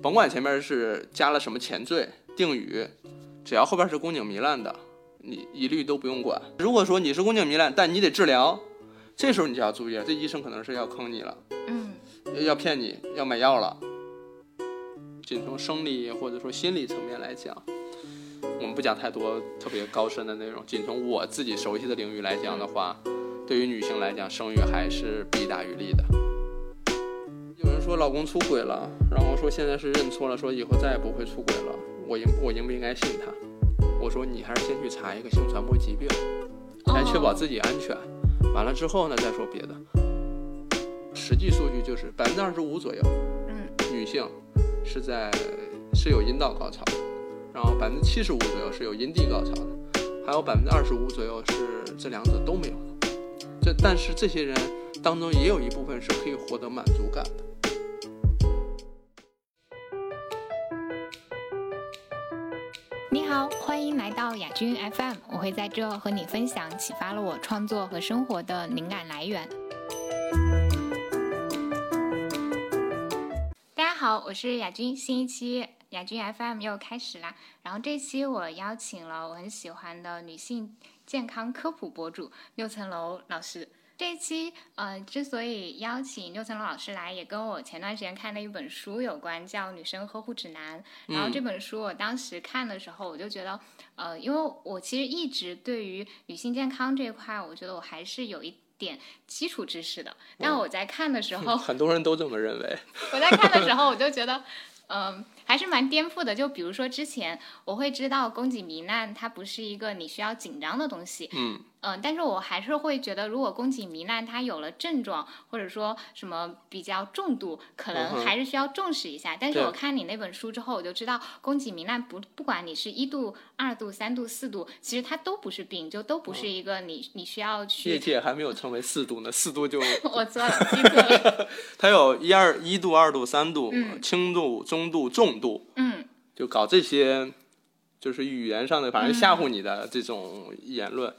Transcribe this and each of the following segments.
甭管前面是加了什么前缀定语，只要后边是宫颈糜烂的，你一律都不用管。如果说你是宫颈糜烂，但你得治疗，这时候你就要注意了，这医生可能是要坑你了，嗯，要骗你，要买药了。仅从生理或者说心理层面来讲，我们不讲太多特别高深的内容。仅从我自己熟悉的领域来讲的话，对于女性来讲，生育还是弊大于利的。有人说老公出轨了，然后说现在是认错了，说以后再也不会出轨了。我应我应不应该信他？我说你还是先去查一个性传播疾病，来确保自己安全。完了之后呢，再说别的。实际数据就是百分之二十五左右，嗯，女性是在是有阴道高潮，然后百分之七十五左右是有阴蒂高潮的，还有百分之二十五左右是这两者都没有的。这但是这些人当中也有一部分是可以获得满足感的。你好，欢迎来到雅君 FM，我会在这和你分享启发了我创作和生活的灵感来源。大家好，我是雅君，新一期雅君 FM 又开始啦。然后这期我邀请了我很喜欢的女性健康科普博主六层楼老师。这一期，呃，之所以邀请六层楼老师来，也跟我前段时间看的一本书有关，叫《女生呵护指南》。然后这本书我当时看的时候，我就觉得，呃，因为我其实一直对于女性健康这一块，我觉得我还是有一点基础知识的。但我在看的时候，很多人都这么认为。我在看的时候，我就觉得，嗯、还是蛮颠覆的。就比如说之前我会知道宫颈糜烂它不是一个你需要紧张的东西，嗯嗯，但是我还是会觉得，如果宫颈糜烂它有了症状，或者说什么比较重度，可嗯能还是需要重视一下。但是我看你那本书之后，我就知道宫颈糜烂不不管你是一度、二度、三度、四度，其实它都不是病，就都不是一个你你需要去业。界还没有称为四度呢，四度就 我错了，记错了。它有一二一度、二度、三度、嗯轻度、中度、重度，嗯就搞这些，就是语言上的，反正吓唬你的这种言论。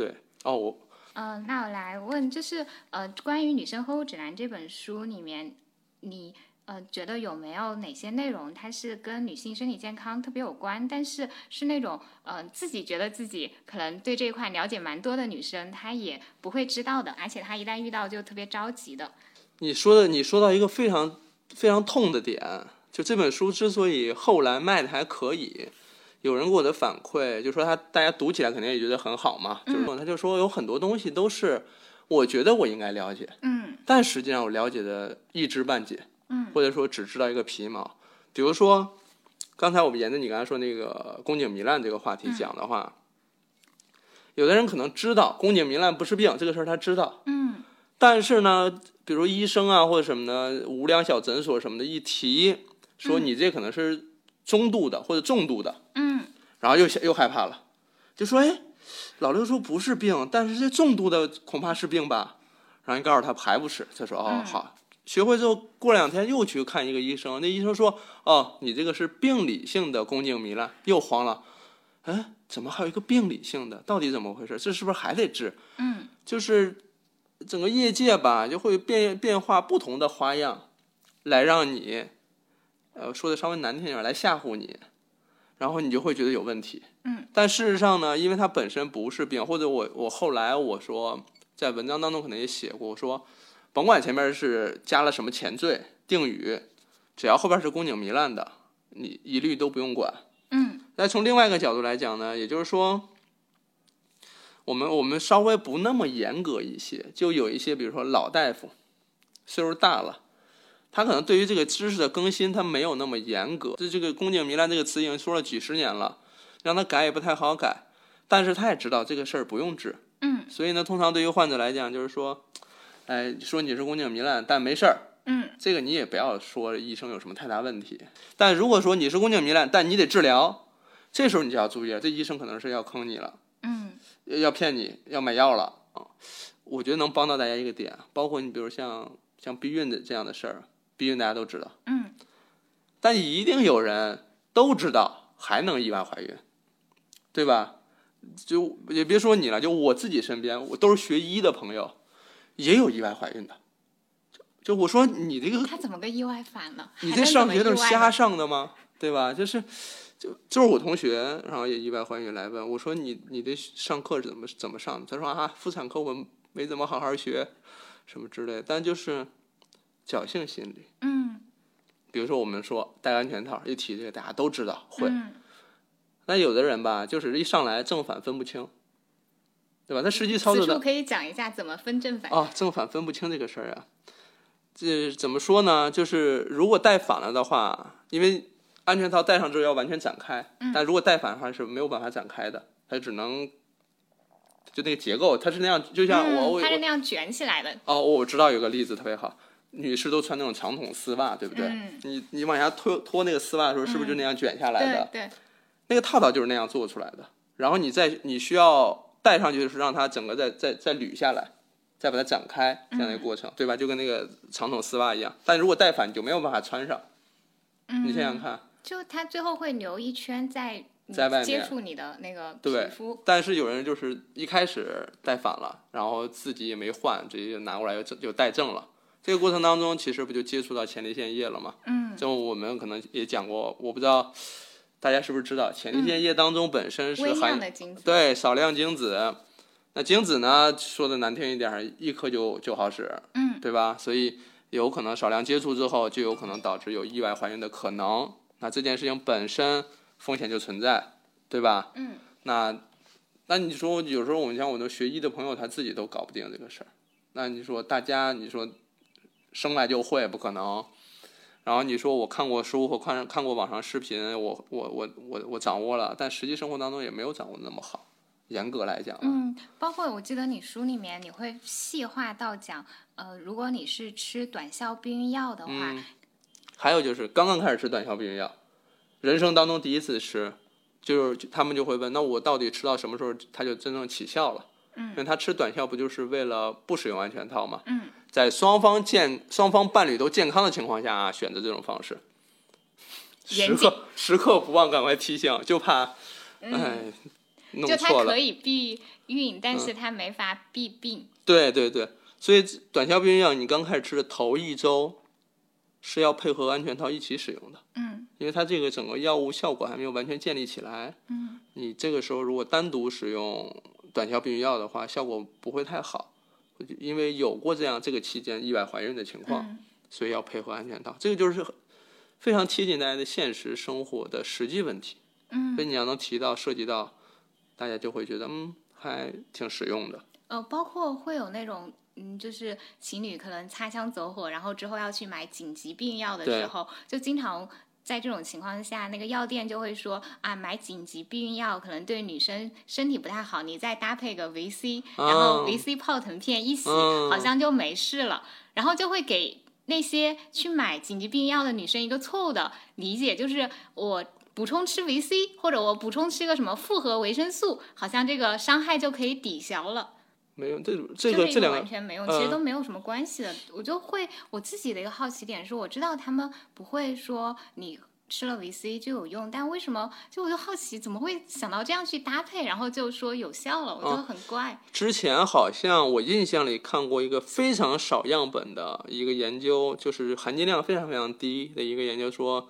对，哦，我嗯，那我来问，就是呃，关于《女生呵护指南》这本书里面，你呃觉得有没有哪些内容它是跟女性身体健康特别有关，但是是那种呃自己觉得自己可能对这一块了解蛮多的女生，她也不会知道的，而且她一旦遇到就特别着急的。你说的，你说到一个非常非常痛的点，就这本书之所以后来卖的还可以，有人给我的反馈就说他大家读起来肯定也觉得很好嘛，就是说他就说有很多东西都是我觉得我应该了解，嗯但实际上我了解的一知半解，嗯或者说只知道一个皮毛。比如说，刚才我们沿着你刚才说那个宫颈糜烂这个话题讲的话，有的人可能知道宫颈糜烂不是病这个事儿，他知道，嗯。但是呢，比如医生啊或者什么的无良小诊所什么的，一提说你这可能是中度的或者重度的，嗯然后又又害怕了，就说哎，老刘说不是病，但是这重度的恐怕是病吧？然后你告诉他还不是，他说哦嗯好，学会之后过两天又去看一个医生，那医生说哦你这个是病理性的宫颈糜烂，又慌了，哎怎么还有一个病理性的？到底怎么回事？这是不是还得治？嗯就是整个业界吧，就会变变化不同的花样，来让你，呃，说的稍微难听点儿，来吓唬你，然后你就会觉得有问题。嗯，但事实上呢，因为它本身不是病，或者我我后来我说在文章当中可能也写过，我说甭管前面是加了什么前缀定语，只要后边是宫颈糜烂的，你一律都不用管。嗯那从另外一个角度来讲呢，也就是说，我们我们稍微不那么严格一些，就有一些，比如说老大夫，岁数大了，他可能对于这个知识的更新，他没有那么严格。这这个宫颈糜烂这个词已经说了几十年了，让他改也不太好改，但是他也知道这个事儿不用治，嗯所以呢，通常对于患者来讲，就是说，哎，说你是宫颈糜烂，但没事儿，嗯这个你也不要说医生有什么太大问题。但如果说你是宫颈糜烂，但你得治疗，这时候你就要注意了，这医生可能是要坑你了，嗯要骗你，要买药了啊。我觉得能帮到大家一个点，包括你比如像像避孕的这样的事儿，避孕大家都知道，嗯但一定有人都知道还能意外怀孕，对吧？就也别说你了，就我自己身边，我都是学医的朋友，也有意外怀孕的。就我说你这个他怎么个意外反了？你这上学都是瞎上。的吗？对吧？就是，就就是我同学，然后也意外怀孕来问我说你你这上课是怎么怎么上的？他说啊，妇产科我没怎么好好学，什么之类的。但就是侥幸心理，嗯，比如说我们说戴安全套，一提这个大家都知道会，嗯那有的人吧，就是一上来正反分不清，对吧？他实际操作的此处可以讲一下怎么分正反。啊，正反分不清这个事儿啊，这怎么说呢？就是如果戴反了的话，因为安全套戴上之后要完全展开，嗯但如果戴反的话是没有办法展开的，它只能就那个结构，它是那样，就像我、我嗯，它是那样卷起来的。哦，我知道有个例子特别好，女士都穿那种长筒丝袜，对不对？嗯你你往下脱脱那个丝袜的时候，是不是就那样卷下来的？对对，那个套套就是那样做出来的。然后你再你需要戴上去，就是让它整个再再再捋下来，再把它展开这样的一个过程，对吧？就跟那个长筒丝袜一样。但如果戴反，你就没有办法穿上。嗯，你想想看，就它最后会留一圈在在外面接触你的那个皮对肤。但是有人就是一开始戴反了，然后自己也没换，直接就拿过来就戴正了。这个过程当中，其实不就接触到前列腺液了吗？嗯就我们可能也讲过，我不知道大家是不是知道，前列腺液当中本身是微含量的精子。对，少量精子。那精子呢，说的难听一点儿，一颗就就好使，嗯对吧？所以有可能少量接触之后，就有可能导致有意外怀孕的可能。那这件事情本身风险就存在，对吧？嗯那那你说，有时候我们像我的学医的朋友，他自己都搞不定这个事儿。那你说大家，你说生来就会不可能。然后你说我看过书或看看过网上视频，我我我我我掌握了，但实际生活当中也没有掌握那么好。严格来讲啊，嗯，包括我记得你书里面你会细化到讲，呃，如果你是吃短效避孕药的话，嗯，还有就是刚刚开始吃短效避孕药，人生当中第一次吃，就是他们就会问，那我到底吃到什么时候它就真正起效了？嗯因为他吃短效不就是为了不使用安全套吗？嗯，在双方健双方伴侣都健康的情况下啊，选择这种方式，时刻时刻不忘赶快提醒，就怕嗯，哎弄就它可。以避孕，但是它没法避病。对对对，所以短效避孕药你刚开始吃的头一周是要配合安全套一起使用的。嗯因为它这个整个药物效果还没有完全建立起来，嗯你这个时候如果单独使用短效避孕药的话，效果不会太好，因为有过这样这个期间意外怀孕的情况，嗯所以要配合安全套。这个就是非常贴近大家的现实生活的实际问题，嗯所以你要能提到涉及到，大家就会觉得嗯还挺实用的。呃，包括会有那种。嗯，就是情侣可能擦枪走火，然后之后要去买紧急避孕药的时候，就经常在这种情况下，那个药店就会说啊，买紧急避孕药可能对女生身体不太好，你再搭配个维 C，然后哦维 C 泡腾片一洗，嗯好像就没事了，然后就会给那些去买紧急避孕药的女生一个错误的理解，就是我。补充吃维 C，或者我补充吃个什么复合维生素，好像这个伤害就可以抵消了。没有这这这个个这两个完全没有，其实嗯都没有什么关系的。我就会我自己的一个好奇点是，我知道他们不会说你吃了维 C 就有用，但为什么就我就好奇，怎么会想到这样去搭配，然后就说有效了，我嗯就很怪。之前好像我印象里看过一个非常少样本的一个研究，就是含金量非常非常低的一个研究，说，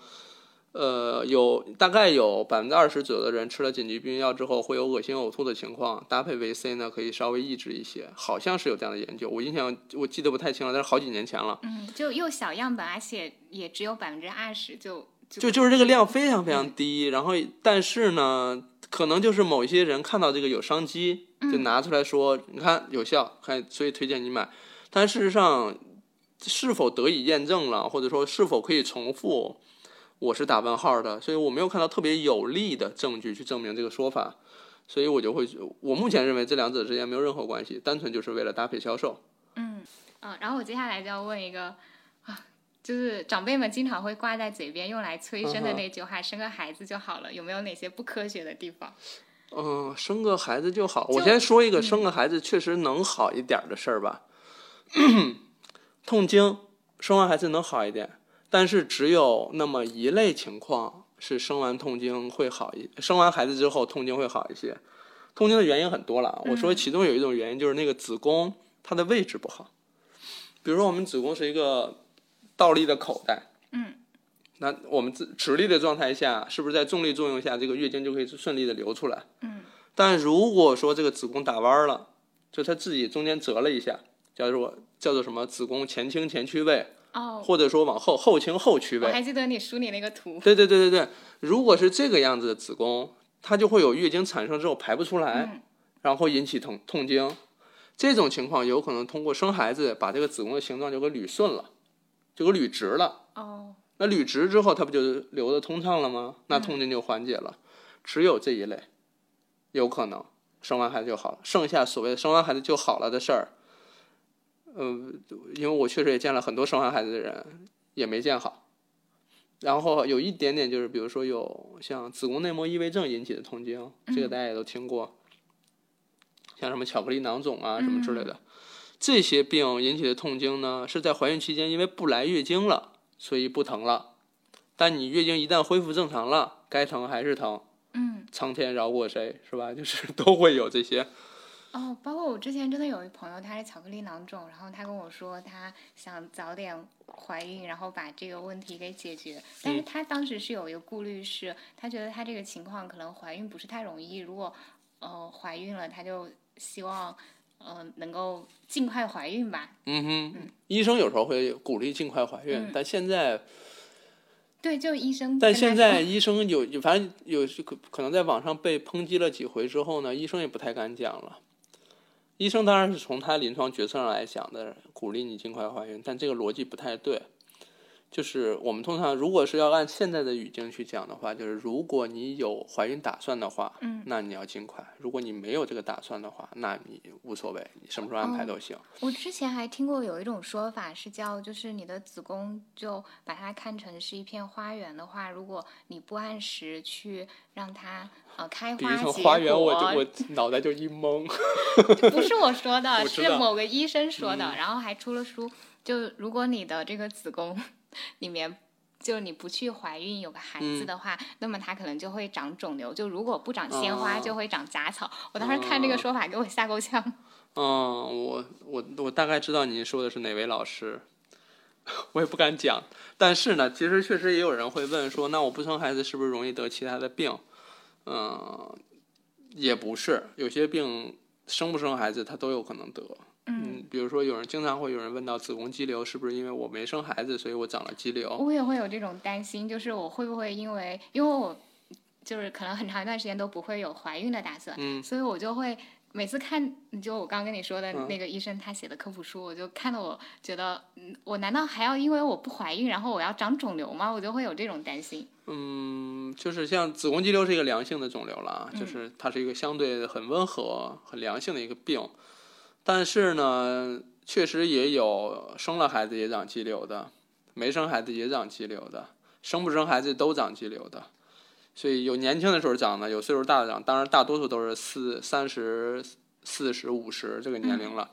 呃，有大概有百分之二十左右的人吃了紧急避孕药之后会有恶心呕吐的情况，搭配维 C 呢可以稍微抑制一些，好像是有这样的研究，我印象我记得不太清了，但是好几年前了。嗯，就又小样本，而且也只有百分之二十，就就就就是这个量非常非常低，然后但是呢，可能就是某一些人看到这个有商机，就拿出来说，你看有效，看所以推荐你买。但事实上，是否得以验证了，或者说是否可以重复，我是打问号的。所以我没有看到特别有力的证据去证明这个说法，所以我就会，我目前认为这两者之间没有任何关系，单纯就是为了搭配销售。嗯嗯，然后我接下来就要问一个啊，就是长辈们经常会挂在嘴边用来催生的那句话，生个孩子就好了，有没有哪些不科学的地方？嗯，生个孩子就好。我先说一个生个孩子确实能好一点儿的事儿吧。痛经生完孩子能好一点，但是只有那么一类情况是生完痛经会好一，生完孩子之后痛经会好一些。痛经的原因很多了，我说嗯其中有一种原因就是那个子宫它的位置不好。比如说我们子宫是一个倒立的口袋，嗯，那我们自直立的状态下，是不是在重力作用下，这个月经就可以顺利的流出来？嗯，但如果说这个子宫打弯了，就它自己中间折了一下，叫做叫做什么子宫前倾前屈位，哦，或者说往后后倾后屈呗。我还记得你梳理那个图，对对对对对，如果是这个样子的子宫，它就会有月经产生之后排不出来，嗯然后引起痛痛经。这种情况有可能通过生孩子把这个子宫的形状就给捋顺了，就给捋直了。哦，那捋直之后，它不就流的通畅了吗？那痛经就缓解了。只有这一类有可能生完孩子就好了，剩下所谓的生完孩子就好了的事儿，呃，因为我确实也见了很多生完孩子的人，也没见好。然后有一点点就是，比如说有像子宫内膜异位症引起的痛经，这个大家也都听过，像什么巧克力囊肿啊什么之类的，这些病引起的痛经呢，是在怀孕期间因为不来月经了，所以不疼了。但你月经一旦恢复正常了，该疼还是疼，嗯，苍天饶过谁是吧？就是都会有这些。哦，包括我之前真的有一朋友，他是巧克力囊肿，然后他跟我说他想早点怀孕，然后把这个问题给解决。但是他当时是有一个顾虑是，他觉得他这个情况可能怀孕不是太容易，如果呃怀孕了，他就希望呃能够尽快怀孕吧。嗯哼，医生有时候会鼓励尽快怀孕，嗯但现在，对，就医生但。现在医生有，有反正有可可能在网上被抨击了几回之后呢，医生也不太敢讲了。医生当然是从他临床决策上来想的，鼓励你尽快怀孕，但这个逻辑不太对。就是我们通常如果是要按现在的语境去讲的话，就是如果你有怀孕打算的话，嗯，那你要尽快；如果你没有这个打算的话，那你无所谓，你什么时候安排都行。我之前还听过有一种说法是叫，就是你的子宫就把它看成是一片花园的话，如果你不按时去让它呃开比喻花结成花园，我就果我脑袋就一懵。不是我说的，是某个医生说的，嗯然后还出了书。就如果你的这个子宫里面，就你不去怀孕有个孩子嗯的话，那么它可能就会长肿瘤。就如果不长鲜花，哦就会长杂草。我当时看这个哦说法，给我吓够呛。嗯，我我我大概知道你说的是哪位老师，我也不敢讲。但是呢，其实确实也有人会问说，那我不生孩子是不是容易得其他的病？嗯，也不是，有些病生不生孩子他都有可能得。嗯，比如说有人经常会有人问到子宫肌瘤是不是因为我没生孩子，所以我长了肌瘤？我也会有这种担心，就是我会不会因为因为我就是可能很长一段时间都不会有怀孕的打算，嗯所以我就会每次看，就我刚刚跟你说的嗯那个医生他写的科普书，我就看得我觉得，嗯，我难道还要因为我不怀孕，然后我要长肿瘤吗？我就会有这种担心。嗯，就是像子宫肌瘤是一个良性的肿瘤了就是它是一个相对很温和、很良性的一个病，但是呢，确实也有生了孩子也长肌瘤的，没生孩子也长肌瘤的，生不生孩子都长肌瘤的，所以有年轻的时候长的，有岁数大的长，当然大多数都是四三十四十五十这个年龄了。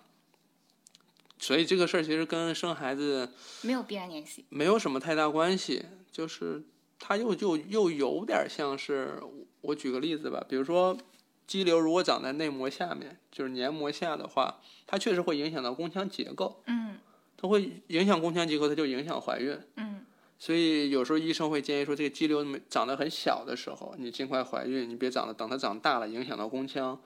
所以这个事儿其实跟生孩子没有必然联系。没有什么太大关系，就是它又又又有点像是，我举个例子吧，比如说肌瘤如果长在内膜下面，就是黏膜下的话，它确实会影响到宫腔结构，嗯它会影响宫腔结构，它就影响怀孕。嗯所以有时候医生会建议说，这个肌瘤长得很小的时候，你尽快怀孕，你别长得等它长大了影响到宫腔，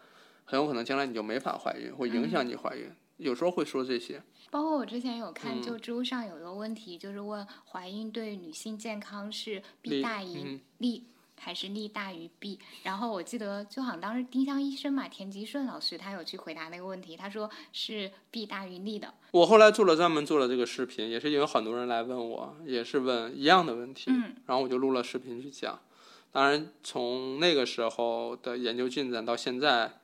很有可能将来你就没法怀孕，会影响你怀孕。有时候会说这些，包括我之前有看，嗯就知乎上有一个问题，就是问怀孕对女性健康是弊大于嗯利。还是利大于弊，然后我记得就好像当时丁香医生嘛，田吉顺老师他有去回答那个问题，他说是弊大于利的。我后来做了专门做了这个视频，也是因为很多人来问我，也是问一样的问题，嗯然后我就录了视频去讲。当然，从那个时候的研究进展到现在，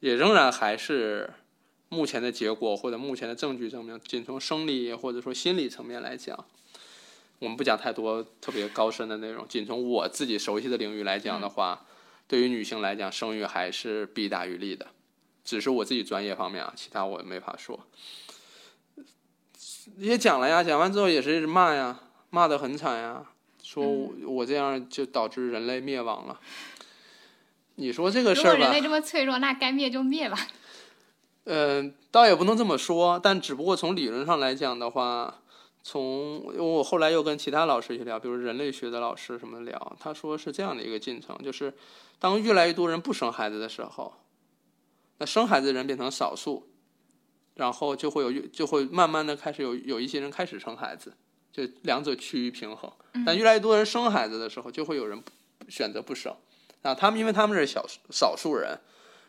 也仍然还是目前的结果或者目前的证据证明，仅从生理或者说心理层面来讲，我们不讲太多特别高深的内容，仅从我自己熟悉的领域来讲的话，对于女性来讲，生育还是弊大于利的。只是我自己专业方面啊，其他我没法说。也讲了呀，讲完之后也是骂呀，骂得很惨呀，说我,、我这样就导致人类灭亡了。你说这个如事儿吧果人类，这么脆弱，那该灭就灭吧。呃，倒也不能这么说，但只不过从理论上来讲的话，从我后来又跟其他老师去聊，比如人类学的老师什么聊，他说是这样的一个进程，就是当越来越多人不生孩子的时候，那生孩子的人变成少数，然后就会有就会慢慢的开始有有一些人开始生孩子，就两者趋于平衡。但越来越多人生孩子的时候，就会有人选择不生，啊，他们因为他们是小少数人，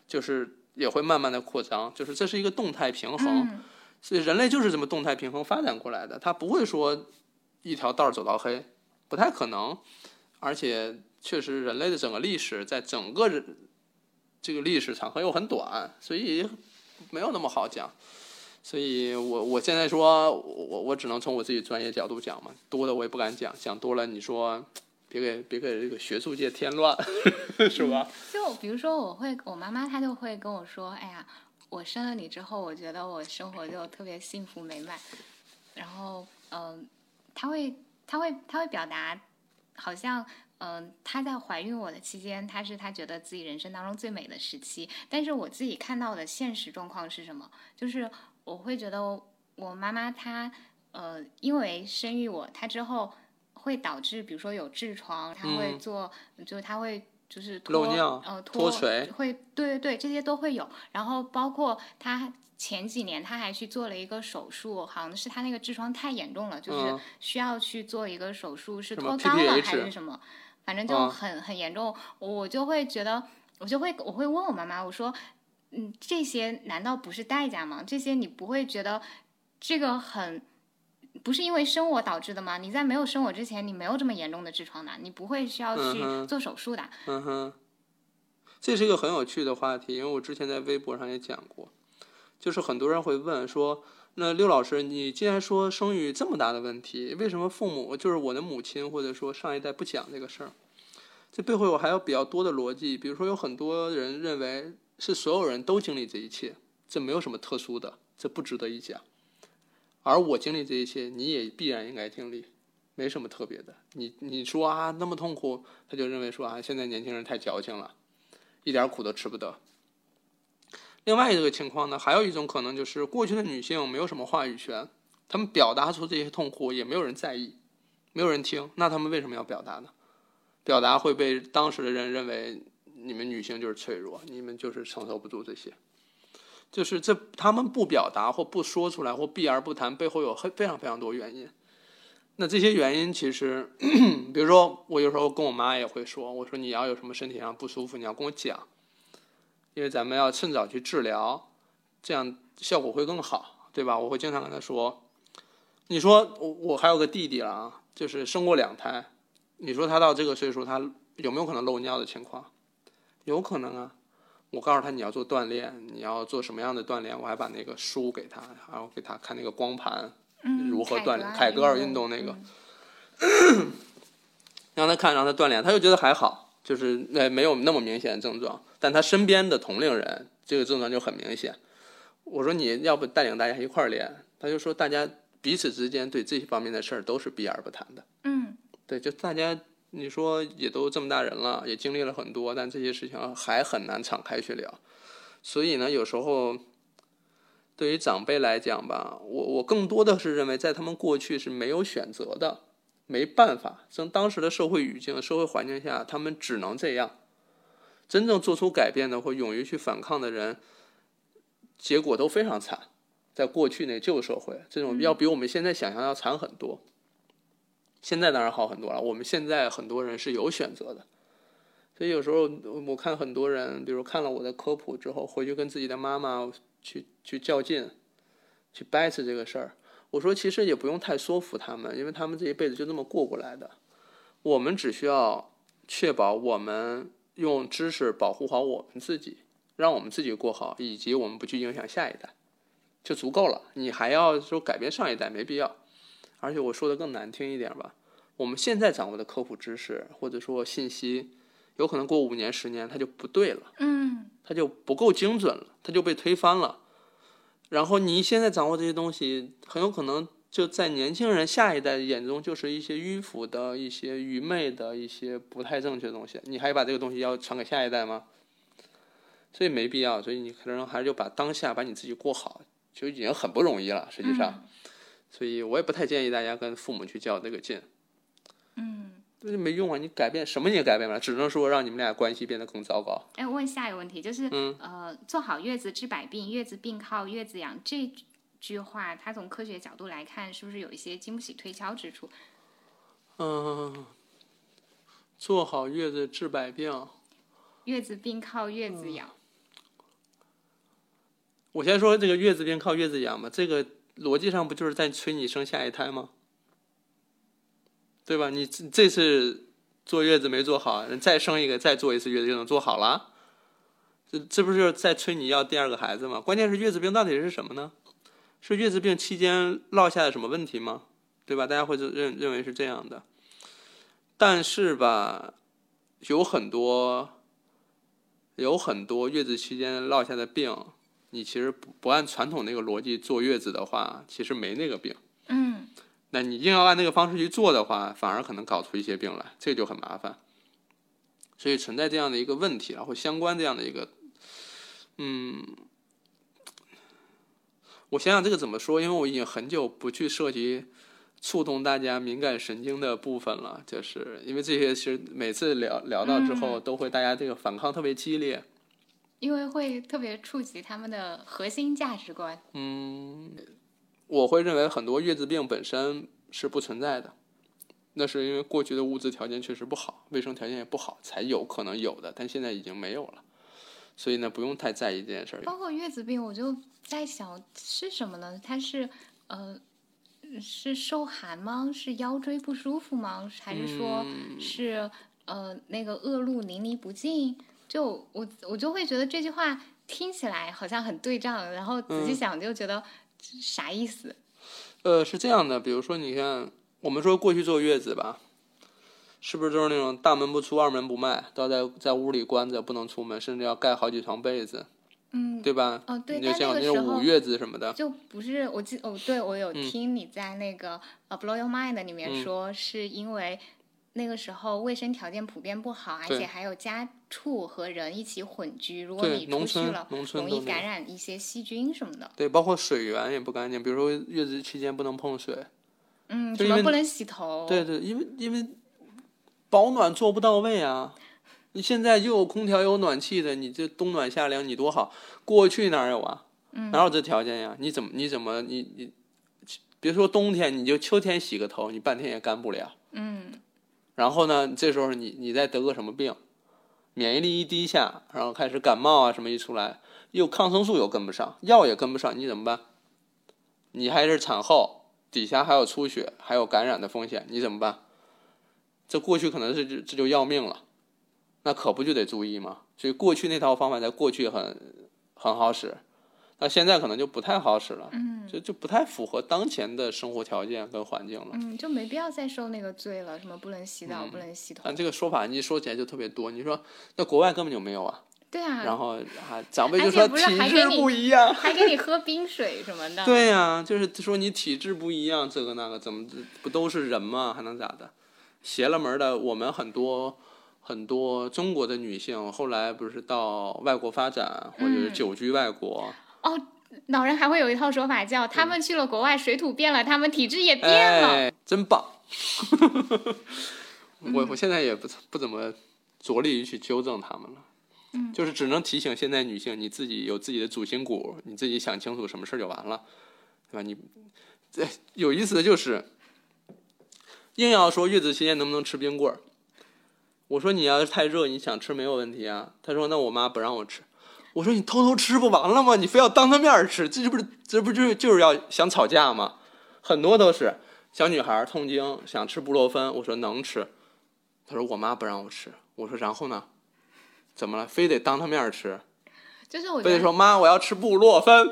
就是也会慢慢的扩张，就是这是一个动态平衡。所以人类就是这么动态平衡发展过来的，它不会说一条道走到黑，不太可能。而且确实，人类的整个历史在整个这个历史长河又很短，所以没有那么好讲。所以我我现在说，我我只能从我自己专业角度讲嘛，多的我也不敢讲，讲多了你说别给别给这个学术界添乱，是吧？就比如说，我会我妈妈她就会跟我说，哎呀。我生了你之后，我觉得我生活就特别幸福美满。然后，嗯，他会，他会，他会表达，好像，嗯，他在怀孕我的期间，他是他觉得自己人生当中最美的时期。但是我自己看到的现实状况是什么？就是我会觉得我妈妈她，呃，因为生育我，她之后会导致，比如说有痔疮，她会做，就是她会。就是漏尿，呃，脱垂会，对对对，这些都会有。然后包括他前几年他还去做了一个手术，好像是他那个痔疮太严重了，就是需要去做一个手术，是脱肛了还是什么？反正就很很严重。我就会觉得，我就会我会问我妈妈，我说，嗯，这些难道不是代价吗？这些你不会觉得这个很？不是因为生我导致的吗？你在没有生我之前，你没有这么严重的痔疮的，你不会需要去做手术的。嗯哼，这是一个很有趣的话题，因为我之前在微博上也讲过，就是很多人会问说，那六老师，你既然说生育这么大的问题，为什么父母就是我的母亲或者说上一代不讲这个事儿？这背后有还有比较多的逻辑，比如说有很多人认为是所有人都经历这一切，这没有什么特殊的，这不值得一讲。而我经历这一切，你也必然应该经历，没什么特别的。你你说啊，那么痛苦，他就认为说啊，现在年轻人太矫情了，一点苦都吃不得。另外一个情况呢，还有一种可能就是过去的女性没有什么话语权，她们表达出这些痛苦也没有人在意，没有人听，那她们为什么要表达呢？表达会被当时的人认为你们女性就是脆弱，你们就是承受不住这些。就是这，他们不表达或不说出来或避而不谈，背后有很非常非常多原因。那这些原因其实，比如说我有时候跟我妈也会说，我说你要有什么身体上不舒服，你要跟我讲，因为咱们要趁早去治疗，这样效果会更好，对吧？我会经常跟她说，你说我我还有个弟弟了啊，就是生过两胎，你说他到这个岁数，他有没有可能漏尿的情况？有可能啊。我告诉他你要做锻炼，你要做什么样的锻炼？我还把那个书给他，然后给他看那个光盘，如何锻炼凯格尔运动那个，让他看，让他锻炼，他就觉得还好，就是那没有那么明显的症状。但他身边的同龄人这个症状就很明显。我说你要不带领大家一块儿练？他就说大家彼此之间对这些方面的事儿都是避而不谈的。嗯，对，就大家。你说也都这么大人了，也经历了很多，但这些事情还很难敞开去聊。所以呢，有时候对于长辈来讲吧，我我更多的是认为，在他们过去是没有选择的，没办法，从当时的社会语境、社会环境下，他们只能这样。真正做出改变的或勇于去反抗的人，结果都非常惨。在过去那旧社会，这种要比我们现在想象要惨很多。现在当然好很多了。我们现在很多人是有选择的，所以有时候我看很多人，比如看了我的科普之后，回去跟自己的妈妈去去较劲，去掰扯这个事儿。我说其实也不用太说服他们，因为他们这一辈子就这么过过来的。我们只需要确保我们用知识保护好我们自己，让我们自己过好，以及我们不去影响下一代，就足够了。你还要说改变上一代，没必要。而且我说的更难听一点吧，我们现在掌握的科普知识或者说信息，有可能过五年、十年它就不对了，嗯，它就不够精准了，它就被推翻了。然后你现在掌握这些东西，很有可能就在年轻人下一代眼中就是一些迂腐的、一些愚昧的、一些不太正确的东西。你还把这个东西要传给下一代吗？所以没必要。所以你可能还是就把当下把你自己过好，就已经很不容易了。实际上，所以我也不太建议大家跟父母去较这个劲。嗯，那就没用啊！你改变什么你也改变不了，只能说让你们俩关系变得更糟糕。哎，问下一个问题，就是、嗯呃，做好月子治百病，月子病靠月子养这句话，它从科学角度来看，是不是有一些经不起推敲之处？嗯，做好月子治百病。月子病靠月子嗯养，我先说这个月子病靠月子养嘛，这个逻辑上不就是在催你生下一胎吗？对吧？你这次坐月子没做好，再生一个，再坐一次月子就能做好了。这这不就是在催你要第二个孩子吗？关键是月子病到底是什么呢？是月子病期间落下的什么问题吗？对吧？大家会认认为是这样的。但是吧，有很多有很多月子期间落下的病，你其实不不按传统那个逻辑坐月子的话，其实没那个病。嗯那你硬要按那个方式去做的话，反而可能搞出一些病来，这就很麻烦。所以存在这样的一个问题，然后相关这样的一个，嗯，我想想这个怎么说，因为我已经很久不去涉及触动大家敏感神经的部分了，就是因为这些其实每次聊聊到之后，都会大家这个反抗特别激烈。因为会特别触及他们的核心价值观。嗯，我会认为很多月子病本身是不存在的，那是因为过去的物资条件确实不好，卫生条件也不好，才有可能有的，但现在已经没有了。所以呢，不用太在意这件事儿。包括月子病，我就在想是什么呢？它是呃是受寒吗？是腰椎不舒服吗？还是说嗯是、呃那个恶露淋漓不尽？就我我就会觉得这句话听起来好像很对仗，然后仔细嗯想就觉得啥意思？呃，是这样的，比如说，你看，我们说过去坐月子吧，是不是就是那种大门不出二门不迈，都要在在屋里关着不能出门，甚至要盖好几床被子，嗯，对吧？哦对，你就但那像那个时候种五月子什么的，就不是我记哦，对我有嗯听你在那个呃《Blow Your Mind》里面嗯说，是因为那个时候卫生条件普遍不好，而且还有家畜和人一起混居，如果你出去农村了，农村容易感染一些细菌什么的。对，包括水源也不干净，比如说月子期间不能碰水，嗯，就因为什么不能洗头？对对，因为因为保暖做不到位啊。你现在又有空调又有暖气的，你这冬暖夏凉，你多好。过去哪有啊？嗯哪有这条件呀？你怎么你怎么你你，别说冬天，你就秋天洗个头，你半天也干不了。嗯然后呢，这时候你你再得个什么病，免疫力一低下，然后开始感冒啊什么一出来，又抗生素又跟不上，药也跟不上，你怎么办？你还是产后，底下还有出血，还有感染的风险，你怎么办？这过去可能是这这就要命了，那可不就得注意吗？所以过去那套方法在过去很很好使，那现在可能就不太好使了，嗯就就不太符合当前的生活条件跟环境了。嗯，就没必要再受那个罪了，什么不能洗澡，不能洗头。但这个说法你一说起来就特别多。你说那国外根本就没有啊，对啊，然后啊长辈就说体质不一样。还给你喝冰水什么的。对呀、就是说你体质不一样，这个那个怎么不都是人吗？还能咋的？邪了门的，我们很多很多中国的女性后来不是到外国发展，或者是嗯久居外国，老人还会有一套说法叫他们去了国外，水土变了，他们体质也变了。哎，真棒！我我现在也不不怎么着力于去纠正他们了，嗯就是只能提醒现在女性，你自己有自己的主心骨，你自己想清楚什么事儿就完了，对吧？你这有意思的就是，硬要说月子期间能不能吃冰棍儿，我说你要是太热，你想吃没有问题啊。他说那我妈不让我吃。我说你偷偷吃不完了吗？你非要当着面儿吃，这不是这不就是就是要想吵架吗？很多都是小女孩儿痛经想吃布洛芬，我说能吃，她说我妈不让我吃，我说然后呢？怎么了？非得当她面儿吃？就是我非得说妈我要吃布洛芬，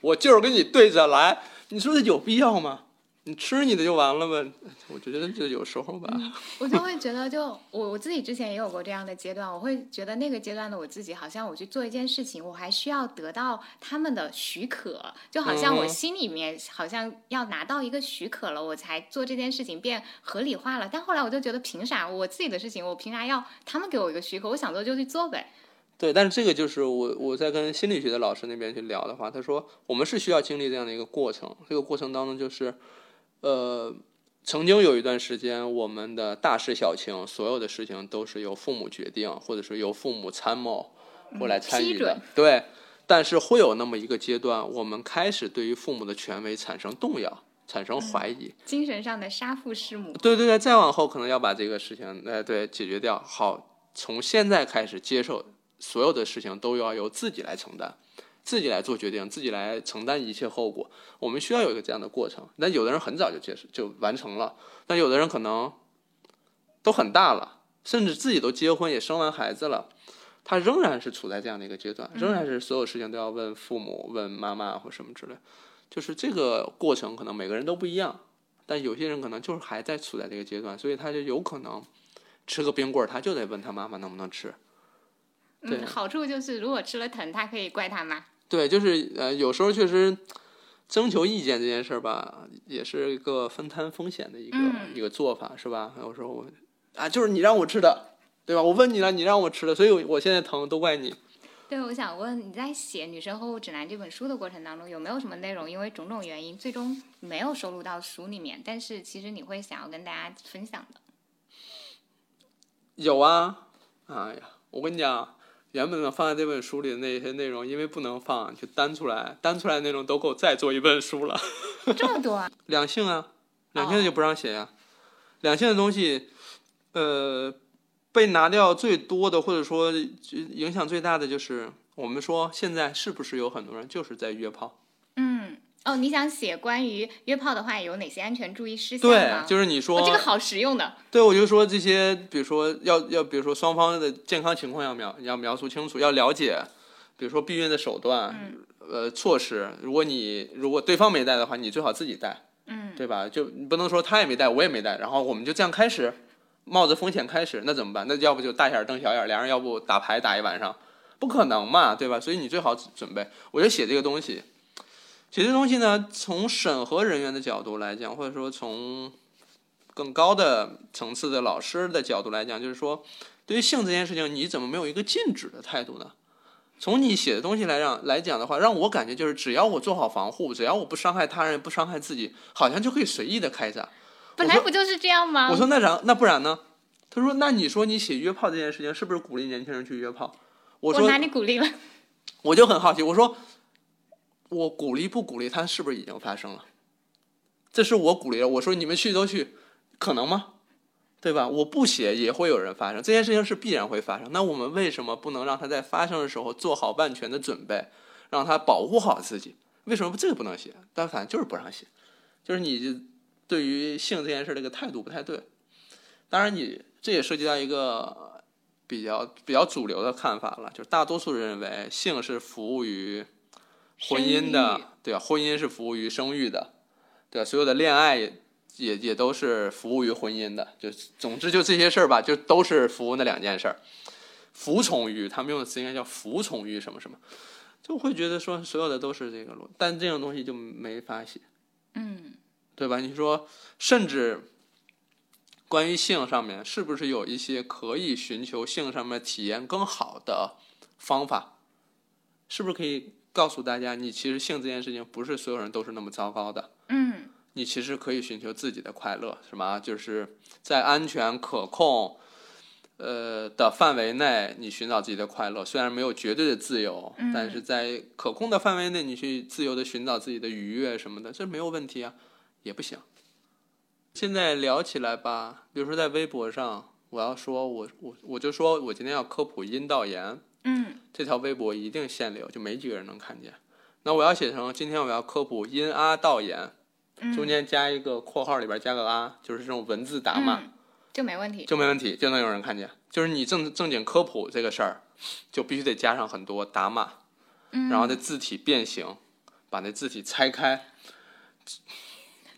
我就是跟你对着来，你说这有必要吗？你吃你的就完了呗。我觉得就有时候吧，我就会觉得就，我我自己之前也有过这样的阶段，我会觉得那个阶段的我自己，好像我去做一件事情，我还需要得到他们的许可，就好像我嗯心里面好像要拿到一个许可了，我才做这件事情变合理化了。但后来我就觉得，凭啥我自己的事情，我凭啥要他们给我一个许可？我想做就去做呗。对，但是这个就是我我在跟心理学的老师那边去聊的话，他说我们是需要经历这样的一个过程，这个过程当中就是，呃，曾经有一段时间，我们的大事小情，所有的事情都是由父母决定，或者是由父母参谋或来参与的对。但是会有那么一个阶段，我们开始对于父母的权威产生动摇，产生怀疑，精神上的杀父弑母。对对对，再往后可能要把这个事情，哎，对，解决掉。好，从现在开始接受所有的事情都要由自己来承担，自己来做决定，自己来承担一切后果。我们需要有一个这样的过程。但有的人很早就结束就完成了，但有的人可能都很大了，甚至自己都结婚也生完孩子了，他仍然是处在这样的一个阶段，仍然是所有事情都要问父母、问妈妈或什么之类。就是这个过程可能每个人都不一样。但有些人可能就是还在处在这个阶段，所以他就有可能吃个冰棍儿，他就得问他妈妈能不能吃。嗯，好处就是如果吃了疼，他可以怪他妈。对，就是呃，有时候确实征求意见这件事儿吧，也是一个分摊风险的一个、嗯一个做法，是吧？有时候我啊，就是你让我吃的，对吧？我问你了，你让我吃的，所以我我现在疼，都怪你。对，我想问你在写《女生呵护指南》这本书的过程当中，有没有什么内容因为种种原因最终没有收录到书里面，但是其实你会想要跟大家分享的？有啊，哎呀，我跟你讲，原本呢放在这本书里的那些内容，因为不能放，就单出来，单出来的内容都够再做一本书了。这么多啊？两性啊，两性的就不让写呀、两性的东西，呃，被拿掉最多的，或者说影响最大的，就是我们说现在是不是有很多人就是在约炮？嗯，哦，你想写关于约炮的话，有哪些安全注意事项对？，就是你说，哦，这个好实用的。对我就说这些，比如说要要，比如说双方的健康情况要描要描述清楚，要了解，比如说避孕的手段，呃，措施。如果你如果对方没带的话，你最好自己带。嗯，对吧？就你不能说他也没带，我也没带，然后我们就这样开始，冒着风险开始，那怎么办？那要不就大眼瞪小眼，俩人要不打牌打一晚上，不可能嘛，对吧？所以你最好准备。我就写这个东西，写这东西呢，从审核人员的角度来讲，或者说从更高的层次的老师的角度来讲，就是说，对于性这件事情，你怎么没有一个禁止的态度呢？从你写的东西来让来讲的话，让我感觉就是，只要我做好防护，只要我不伤害他人，不伤害自己，好像就可以随意的开展。本来不就是这样吗？我说那然那不然呢？他说那你说你写约炮这件事情是不是鼓励年轻人去约炮？我说我哪里鼓励了？我就很好奇，我说我鼓励不鼓励，它是不是已经发生了？这是我鼓励了。我说你们去都去，可能吗？对吧？我不写也会有人发生，这件事情是必然会发生。那我们为什么不能让它在发生的时候做好万全的准备，让它保护好自己？为什么这个不能写？但反正就是不让写，就是你对于性这件事儿这个态度不太对。当然你，这也涉及到一个比较比较主流的看法了，就是大多数人认为性是服务于婚姻的，对吧？婚姻是服务于生育的，对吧？所有的恋爱也也也都是服务于婚姻的，就总之就这些事儿吧，就都是服务那两件事儿。服从于他们用的词应该叫服从于什么什么，就会觉得说所有的都是这个逻，但这种东西就没法写。嗯，对吧？你说，甚至关于性上面，是不是有一些可以寻求性上面体验更好的方法？是不是可以告诉大家，你其实性这件事情不是所有人都是那么糟糕的？嗯，你其实可以寻求自己的快乐，什么？就是在安全可控，呃的范围内，你寻找自己的快乐。虽然没有绝对的自由，嗯但是在可控的范围内，你去自由的寻找自己的愉悦什么的，这没有问题啊，也不行。现在聊起来吧，比如说在微博上，我要说我我我就说我今天要科普阴道炎，嗯，这条微博一定限流，就没几个人能看见。那我要写成今天我要科普阴阿道言，嗯中间加一个括号里边加个啊，就是这种文字打码、嗯就没问题。就没问题，就能有人看见。就是你正正经科普这个事儿，就必须得加上很多打码，嗯，然后那字体变形，把那字体拆开。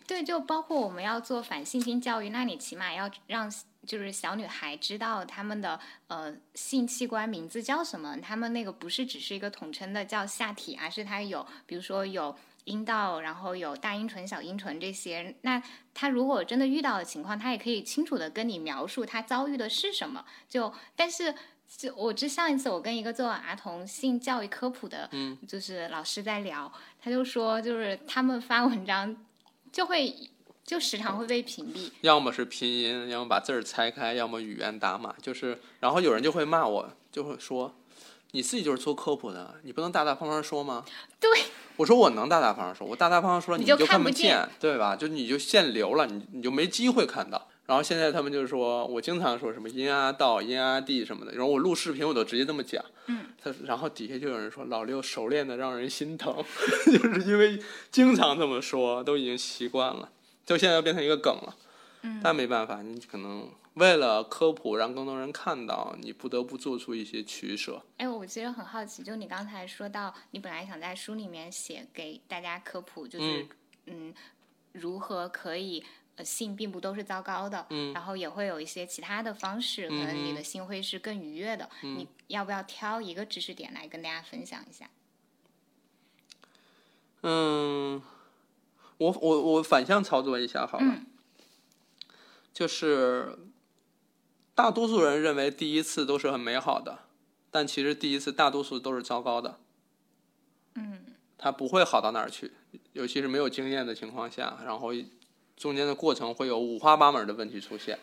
对，就包括我们要做反性侵教育，那你起码要让就是小女孩知道他们的呃性器官名字叫什么，他们那个不是只是一个统称的叫下体，而是它有比如说有阴道，然后有大阴唇、小阴唇这些。那他如果真的遇到的情况，他也可以清楚的跟你描述他遭遇的是什么。就但是就我这上一次我跟一个做儿童性教育科普的，嗯，就是老师在聊，他就说就是他们发文章就会就时常会被屏蔽，要么是拼音，要么把字儿拆开，要么语言打码，就是，然后有人就会骂我，就会说，你自己就是做科普的，你不能大大方方说吗？对，我说我能大大方方说，我大大方方说你就就看看不见见，对吧？就你就限流了，你你就没机会看到。然后现在他们就是说我经常说什么音啊道、音啊地什么的，然后我录视频我都直接这么讲。嗯，他然后底下就有人说老六熟练的让人心疼，就是因为经常这么说，都已经习惯了，就现在变成一个梗了。嗯，但没办法，你可能为了科普让更多人看到，你不得不做出一些取舍。哎，我其实很好奇，就你刚才说到，你本来想在书里面写给大家科普，就是嗯如何可以呃性并不都是糟糕的，嗯然后也会有一些其他的方式，可能你嗯的心会是更愉悦的。你要不要挑一个知识点来跟大家分享一下？嗯，我我我反向操作一下好了，嗯。就是大多数人认为第一次都是很美好的，但其实第一次大多数都是糟糕的，嗯。它不会好到哪儿去，尤其是没有经验的情况下，然后中间的过程会有五花八门的问题出现，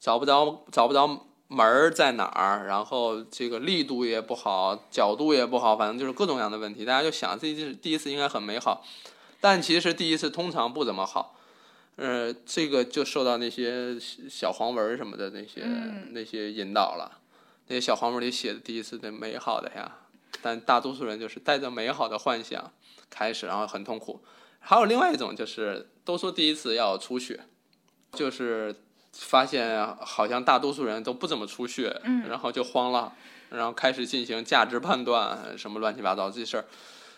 找不着找不着门儿在哪儿，然后这个力度也不好，角度也不好，反正就是各种各样的问题。大家就想自己是第一次应该很美好，但其实第一次通常不怎么好。呃，这个就受到那些小黄文儿什么的那些、嗯那些引导了。那些小黄文里写的第一次的美好的呀，但大多数人就是带着美好的幻想开始，然后很痛苦。还有另外一种就是，都说第一次要出血，就是发现好像大多数人都不怎么出血，嗯然后就慌了，然后开始进行价值判断，什么乱七八糟这些事儿。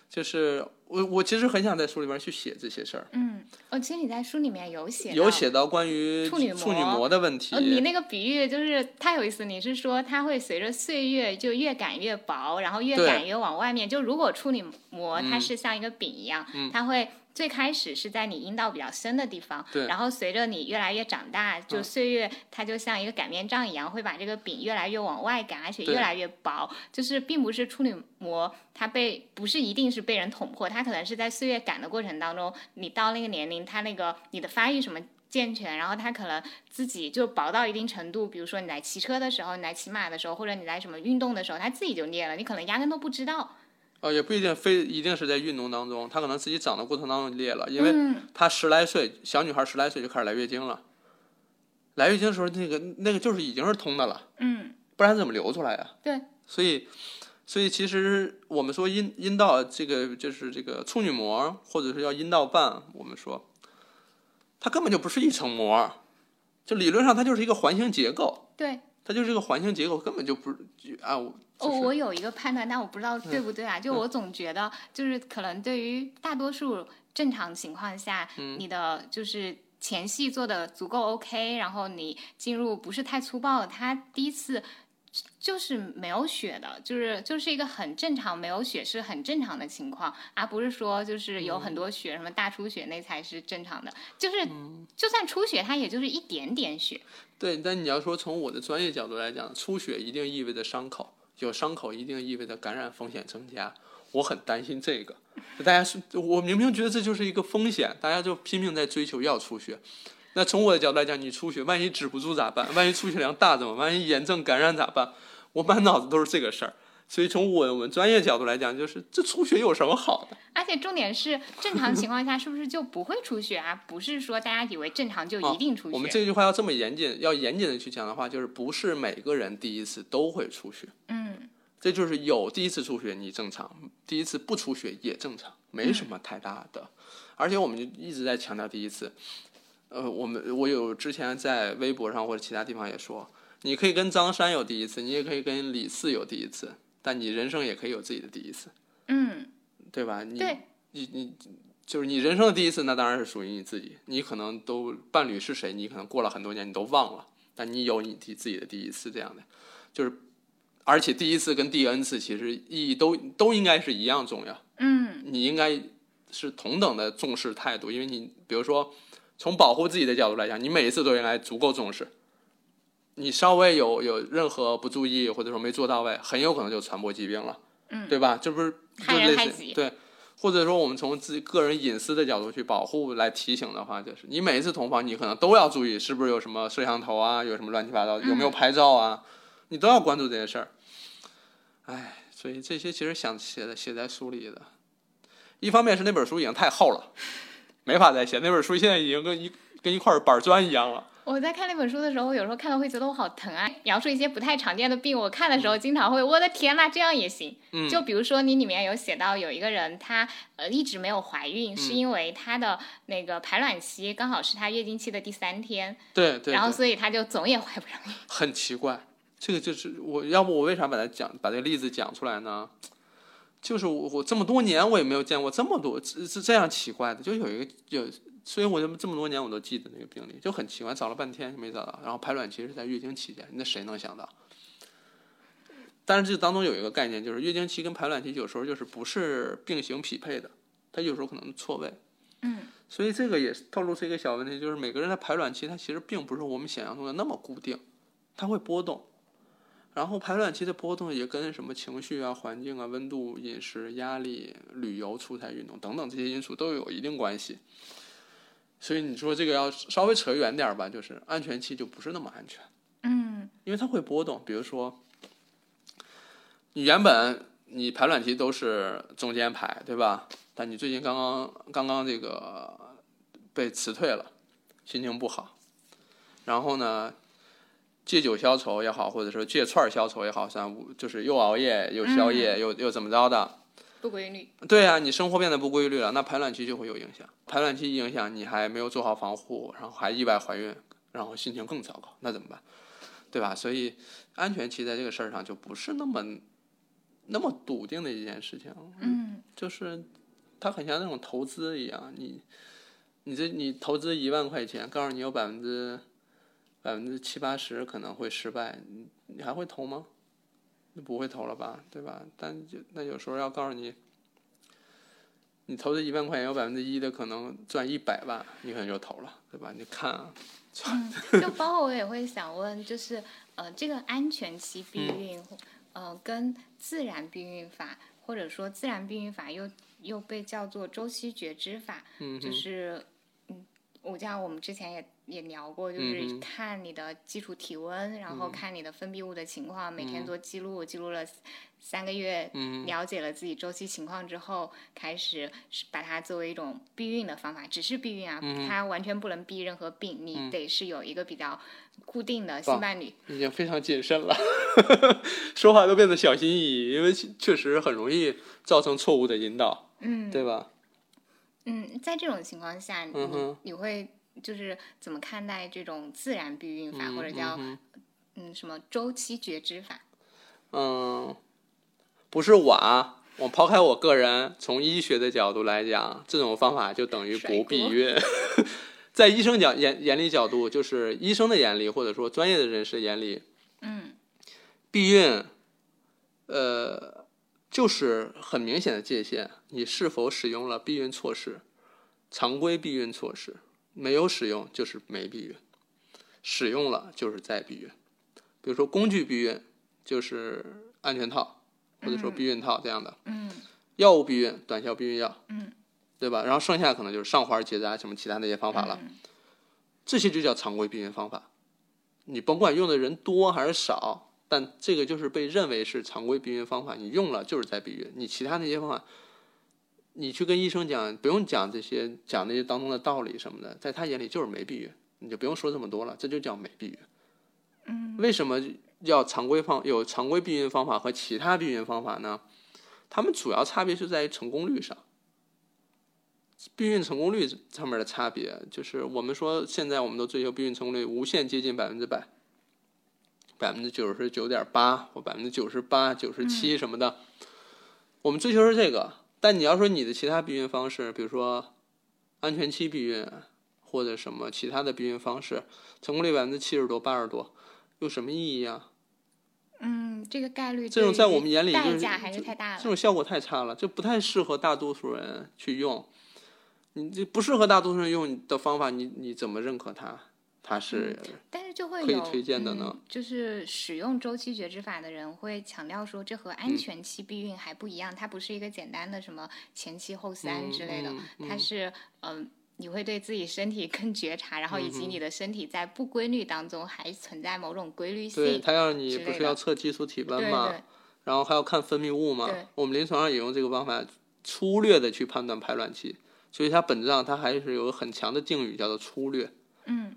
就是我我其实很想在书里边去写这些事儿，嗯，哦，其实你在书里面有写有写到关于处女膜膜的问题。呃，你那个比喻就是太有意思，你是说它会随着岁月就越擀越薄，然后越擀越往外面。就如果处女膜它嗯是像一个饼一样，嗯它会最开始是在你阴道比较深的地方，对然后随着你越来越长大，就嗯岁月它就像一个擀面杖一样，会把这个饼越来越往外擀，而且越来越薄。就是并不是处女膜它被不是一定是被人捅破，它可能是在岁月擀的过程当中，你到那个年龄，它那个你的发育什么。健全，然后它可能自己就薄到一定程度，比如说你来骑车的时候，你来骑马的时候，或者你来什么运动的时候，它自己就裂了，你可能压根都不知道。哦，也不一定非一定是在运动当中，她可能自己长的过程当中裂了，因为嗯她十来岁，小女孩十来岁就开始来月经了。来月经的时候，那个那个就是已经是通的了，嗯，不然怎么流出来呀？对，所以，所以其实我们说阴阴道这个就是这个处女膜，或者是叫阴道瓣，我们说它根本就不是一层膜，就理论上它就是一个环形结构，对。它就是一个环形结构，根本就不是就啊，我哦，就是嗯我有一个判断，但我不知道对不对啊。就我总觉得，就是可能对于大多数正常情况下，嗯你的就是前戏做的足够 OK，然后你进入不是太粗暴，他第一次就是没有血的，就是就是一个很正常，没有血是很正常的情况，而不是说就是有很多血，什么大出血那才是正常的。就是嗯就算出血，它也就是一点点血。对，但你要说从我的专业角度来讲，出血一定意味着伤口，有伤口一定意味着感染风险增加。我很担心这个，大家是，我明明觉得这就是一个风险，大家就拼命在追求要出血。那从我的角度来讲，你出血，万一止不住咋办？万一出血量大怎么？万一炎症感染咋办？我满脑子都是这个事儿。所以从我们专业角度来讲，就是这出血有什么好的？而且重点是，正常情况下是不是就不会出血啊？不是说大家以为正常就一定出血。我们这句话要这么严谨，要严谨的去讲的话，就是不是每个人第一次都会出血。嗯这就是有第一次出血你正常，第一次不出血也正常，没什么太大的。而且我们就一直在强调第一次。呃，我们我有之前在微博上或者其他地方也说，你可以跟张三有第一次，你也可以跟李四有第一次，但你人生也可以有自己的第一次，嗯，对吧？你，你你就是你人生的第一次，那当然是属于你自己。你可能都伴侣是谁，你可能过了很多年你都忘了，但你有你自自己的第一次，这样的就是。而且第一次跟第 N 次其实意义都都应该是一样重要，嗯你应该是同等的重视态度，因为你比如说从保护自己的角度来讲，你每一次都应该足够重视，你稍微有有任何不注意或者说没做到位，很有可能就传播疾病了，嗯，对吧？这不是就害人类似害己对，或者说我们从自己个人隐私的角度去保护来提醒的话，就是你每一次同房，你可能都要注意是不是有什么摄像头啊，有什么乱七八糟，有没有嗯拍照啊，你都要关注这些事儿。哎，所以这些其实想写的写在书里的，一方面是那本书已经太厚了，没法再写，那本书现在已经跟一跟一块板砖一样了。我在看那本书的时候，有时候看到会觉得我好疼啊。描述一些不太常见的病，我看的时候经常会，我的天呐，这样也行。嗯，就比如说你里面有写到有一个人，她呃一直没有怀孕，是嗯因为她的那个排卵期刚好是她月经期的第三天，对对对，然后所以她就总也怀不上孕。很奇怪。这个就是我要不我为啥把它讲把这个例子讲出来呢？就是我我这么多年我也没有见过这么多是是这样奇怪的，就有一个有，所以我就这么多年我都记得那个病例，就很奇怪，找了半天没找到，然后排卵期是在月经期间，那谁能想到？但是这当中有一个概念，就是月经期跟排卵期有时候就是不是并行匹配的，它有时候可能错位。嗯所以这个也透露出一个小问题，就是每个人的排卵期它其实并不是我们想象中的那么固定，它会波动。然后排卵期的波动也跟什么情绪啊、环境啊、温度、饮食、压力、旅游、出差、运动等等这些因素都有一定关系。所以你说这个要稍微扯远点儿吧，就是安全期就不是那么安全，嗯因为它会波动。比如说，你原本你排卵期都是中间排，对吧？但你最近刚刚刚刚这个被辞退了，心情不好，然后呢，借酒消愁也好，或者说借串儿消愁也好，像就是又熬夜又宵夜、又又怎么着的，不规律。对呀、你生活变得不规律了，那排卵期就会有影响。排卵期影响，你还没有做好防护，然后还意外怀孕，然后心情更糟糕，那怎么办？对吧？所以安全期在这个事儿上就不是那么那么笃定的一件事情，嗯就是它很像那种投资一样，你你这你投资一万块钱，告诉你有百分之百分之七八十可能会失败，你你还会投吗？你不会投了吧，对吧？但就那有时候要告诉你，你投资一万块钱有百分之一的可能赚一百万，你可能就投了，对吧？你看啊，嗯，就包括我也会想问，就是呃，这个安全期避孕，呃，跟自然避孕法，或者说自然避孕法又又被叫做周期觉知法，就是嗯，我像我们之前也也聊过，就是看你的基础体温，然后嗯。看你的分泌物的情况，每天嗯。做记录，记录了三个月，嗯了解了自己周期情况之后，开始把它作为一种避孕的方法，只是避孕啊，嗯它完全不能避任何病，你嗯。得是有一个比较固定的性伴侣。已经非常谨慎了，说话都变得小心翼翼，因为确确实很容易造成错误的引导，嗯，对吧？嗯，在这种情况下，你、嗯哼你会就是怎么看待这种自然避孕法，嗯或者叫嗯嗯什么周期觉知法？嗯，不是我啊，我抛开我个人，从医学的角度来讲，这种方法就等于不避孕。在医生角眼眼里角度，就是医生的眼里，或者说专业的人士眼里，嗯避孕，呃，就是很明显的界限，你是否使用了避孕措施，常规避孕措施，没有使用就是没避孕，使用了就是在避孕。比如说工具避孕，就是安全套或者说避孕套这样的；嗯药物避孕，短效避孕药，嗯，对吧？然后剩下可能就是上环结扎什么其他那些方法了。嗯这些就叫常规避孕方法。你甭管用的人多还是少，但这个就是被认为是常规避孕方法，你用了就是在避孕。你其他那些方法，你去跟医生讲，不用讲这些讲那些当中的道理什么的，在他眼里就是没避孕，你就不用说这么多了，这就叫没避孕。嗯为什么要常规方有常规避孕方法和其他避孕方法呢？它们主要差别是在于成功率上。避孕成功率上面的差别，就是我们说现在我们都追求避孕成功率无限接近百分之百，百分之九十九点八或百分之九十八、九十七什么的，我们追求是这个。但你要说你的其他避孕方式，比如说安全期避孕或者什么其他的避孕方式，成功率百分之七十多、八十多，有什么意义啊？嗯，这个概率这种在我们眼里就是代价还是太大了。这种效果太差了，就不太适合大多数人去用。你这不适合大多数人用的方法，你你怎么认可它？它是但是就会可以有推荐的呢嗯就是使用周期觉知法的人会强调说，这和嗯安全期避孕还不一样，它不是一个简单的什么前期后三之类的，嗯它是嗯。你会对自己身体更觉察，然后以嗯及你的身体在不规律当中还存在某种规律性。对它要你不是要测激素体温对嘛，对然后还要看分泌物嘛。我们临床上也用这个方法粗略的去判断排卵期，所以它本质上它还是有个很强的定语，叫做粗略。嗯，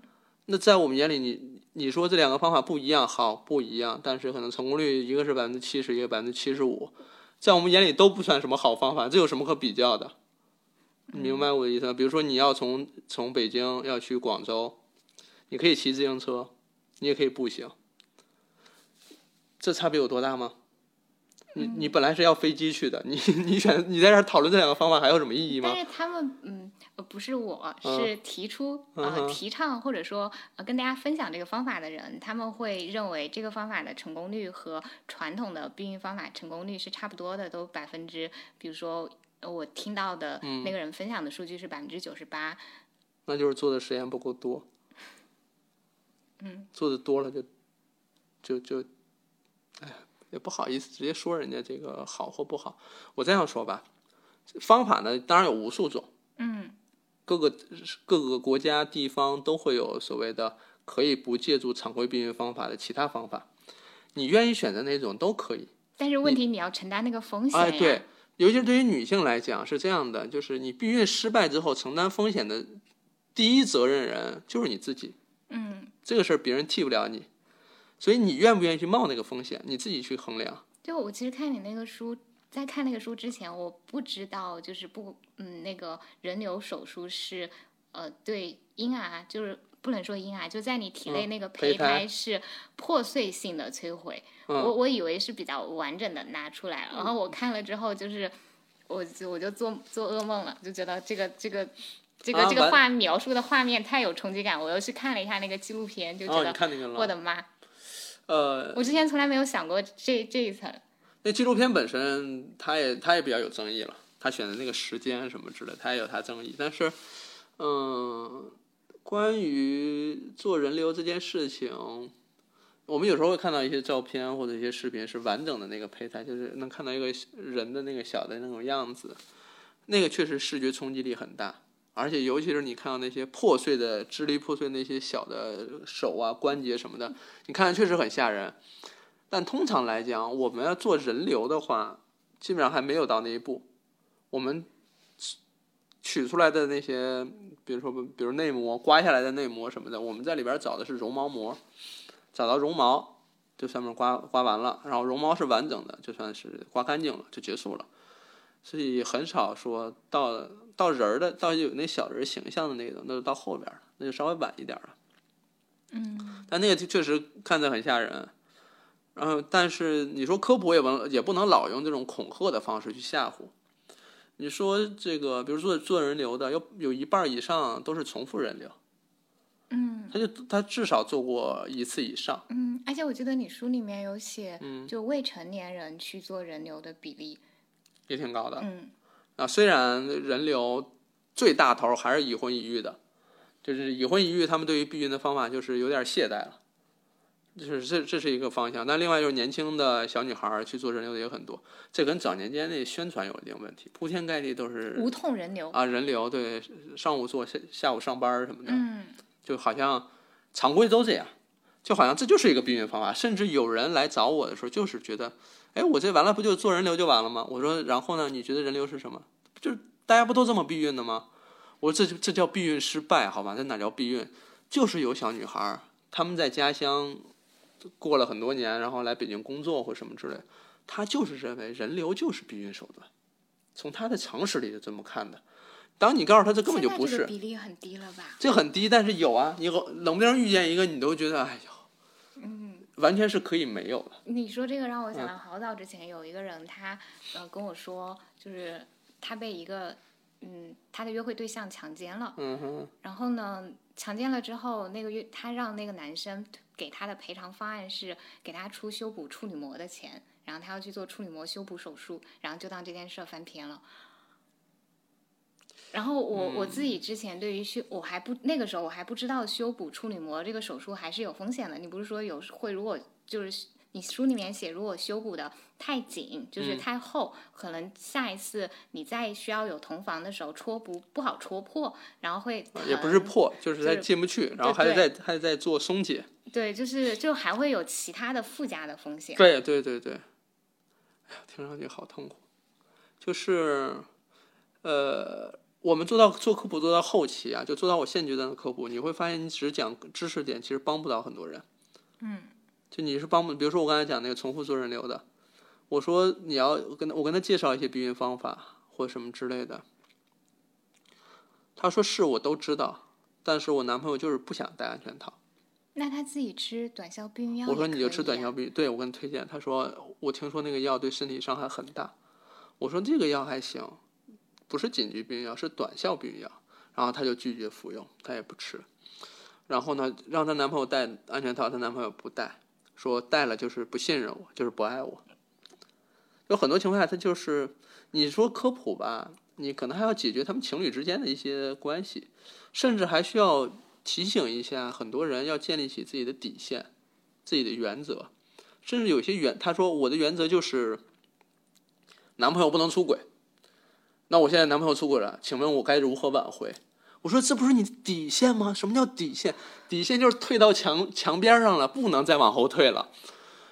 那在我们眼里，你你说这两个方法不一样，好不一样，但是可能成功率一个是百分之七十，一个百分之七十五，在我们眼里都不算什么好方法，这有什么可比较的？你明白我的意思吗？比如说你要从从北京要去广州，你可以骑自行车，你也可以步行，这差别有多大吗？你你本来是要飞机去的，你你选你在这儿讨论这两个方法还有什么意义吗但？是他们，嗯，呃不是我，嗯是提出、呃提倡或者说呃跟大家分享这个方法的人，他们会认为这个方法的成功率和传统的避孕方法成功率是差不多的，都百分之，比如说呃我听到的嗯那个人分享的数据是百分之九十八，那就是做的实验不够多。嗯，做的多了就就就，哎呀，也不好意思直接说人家这个好或不好。我这样说吧，方法呢当然有无数种，嗯各个各个国家地方都会有所谓的可以不借助常规避孕方法的其他方法，你愿意选择哪种都可以。但是问题你要承担那个风险呀，哎，对，尤其是对于女性来讲是这样的，就是你避孕失败之后承担风险的第一责任人就是你自己。嗯，这个事儿别人替不了你，所以你愿不愿意去冒那个风险，你自己去衡量。就我其实看你那个书，在看那个书之前，我不知道就是不嗯那个人流手术是呃对婴儿就是不能说婴儿，就在你体内嗯那个胚胚胎胎是破碎性的摧毁。嗯我我以为是比较完整的拿出来，然后我看了之后就是我就我就做做噩梦了，就觉得这个这个。这个、啊这个画描述的画面太有冲击感，我又去看了一下那个纪录片，就觉哦，得？我的妈！呃，我之前从来没有想过这这一层。那纪录片本身，它也它也比较有争议了，他选的那个时间什么之类，它也有它争议。但是，嗯，关于做人流这件事情，我们有时候会看到一些照片或者一些视频，是完整的那个胚胎，就是能看到一个人的那个小的那种样子，那个确实视觉冲击力很大。而且，尤其是你看到那些破碎的、支离破碎那些小的手啊、关节什么的，你看确实很吓人。但通常来讲，我们要做人流的话，基本上还没有到那一步。我们取出来的那些，比如说，比如内膜刮下来的内膜什么的，我们在里边找的是绒毛膜，找到绒毛就上面刮刮完了，然后绒毛是完整的，就算是刮干净了就结束了。所以很少说到到人儿的，到有那小人形象的那种，那就到后边了，那就稍微晚一点了。嗯，但那个确实看着很吓人。然后，但是你说科普也不也不能老用这种恐吓的方式去吓唬。你说这个，比如说做人流的，有有一半以上都是重复人流，嗯他就他至少做过一次以上。嗯，而且我记得你书里面有写，嗯就未成年人去做人流的比例，也挺高的嗯啊。虽然人流最大头还是已婚已育的，就是已婚已育，他们对于避孕的方法就是有点懈怠了，就是这这是一个方向。那另外就是年轻的小女孩儿去做人流的也很多，这跟早年间那宣传有一定问题，铺天盖地都是无痛人流，啊人流，对，上午做下下午上班儿什么的，嗯就好像常规都这样，就好像这就是一个避孕方法。甚至有人来找我的时候，就是觉得，哎，我这完了不就做人流就完了吗？我说，然后呢？你觉得人流是什么？就是大家不都这么避孕的吗？我说这这叫避孕失败，好吧？这哪叫避孕？就是有小女孩儿，她们在家乡过了很多年，然后来北京工作或什么之类，他就是认为人流就是避孕手段，从他的常识里就这么看的。当你告诉他这根本就不是。比例很低了吧？这很低，但是有啊，你冷不丁遇见一个，你都觉得哎呦，嗯，完全是可以没有的。你说这个让我想嗯。到好早之前有一个人，他呃跟我说，就是他被一个嗯他的约会对象强奸了，嗯哼，然后呢，强奸了之后，那个月他让那个男生给他的赔偿方案是给他出修补处女膜的钱，然后他要去做处女膜修补手术，然后就当这件事儿翻篇了。然后我、我嗯自己之前对于修，我还不那个时候我还不知道修补处女膜这个手术还是有风险的。你不是说有会如果就是你书里面写，如果修补的太紧，就是嗯太厚，可能下一次你再需要有同房的时候戳不不好戳破，然后会也不是破，就是它进不去，然后还得再还得再做松解。对，就是就还会有其他的附加的风险。对对对对，哎呀，听上去好痛苦。就是，呃，我们做到做科普做到后期啊，就做到我现阶段的科普，你会发现你只讲知识点，其实帮不到很多人。嗯，就你是帮，比如说我刚才讲那个重复做人流的，我说你要跟他我跟他介绍一些避孕方法或什么之类的，他说是我都知道，但是我男朋友就是不想戴安全套。那他自己吃短效避孕药，我说你就吃短效。避孕，对我跟他推荐，他说我听说那个药对身体伤害很大。我说这个药还行，不是紧急避孕药，是短效避孕药。然后他就拒绝服用，他也不吃。然后呢，让她男朋友戴安全套，她男朋友不戴，说戴了就是不信任我，就是不爱我。有很多情况下，他就是你说科普吧，你可能还要解决他们情侣之间的一些关系，甚至还需要提醒一下很多人要建立起自己的底线、自己的原则，甚至有些原他说我的原则就是男朋友不能出轨。那我现在男朋友出轨了，请问我该如何挽回？我说这不是你的底线吗？什么叫底线？底线就是退到墙墙边上了，不能再往后退了。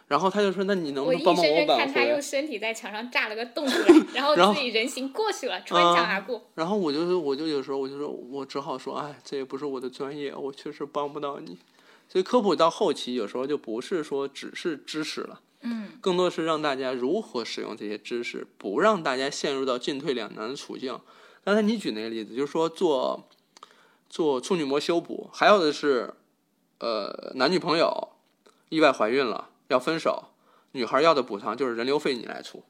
然后他就说：“那你能不能帮帮硬生生挽回看他用？”身体在墙上炸了个洞出来，然后然后自己人形过去了，穿墙而过。然后我就我就有时候我就说，我只好说，哎，这也不是我的专业，我确实帮不到你。所以科普到后期，有时候就不是说只是知识了，嗯，更多是让大家如何使用这些知识，不让大家陷入到进退两难的处境。刚才你举那个例子，就是说做做处女膜修补，还有的是，呃，男女朋友意外怀孕了要分手，女孩要的补偿就是人流费你来出，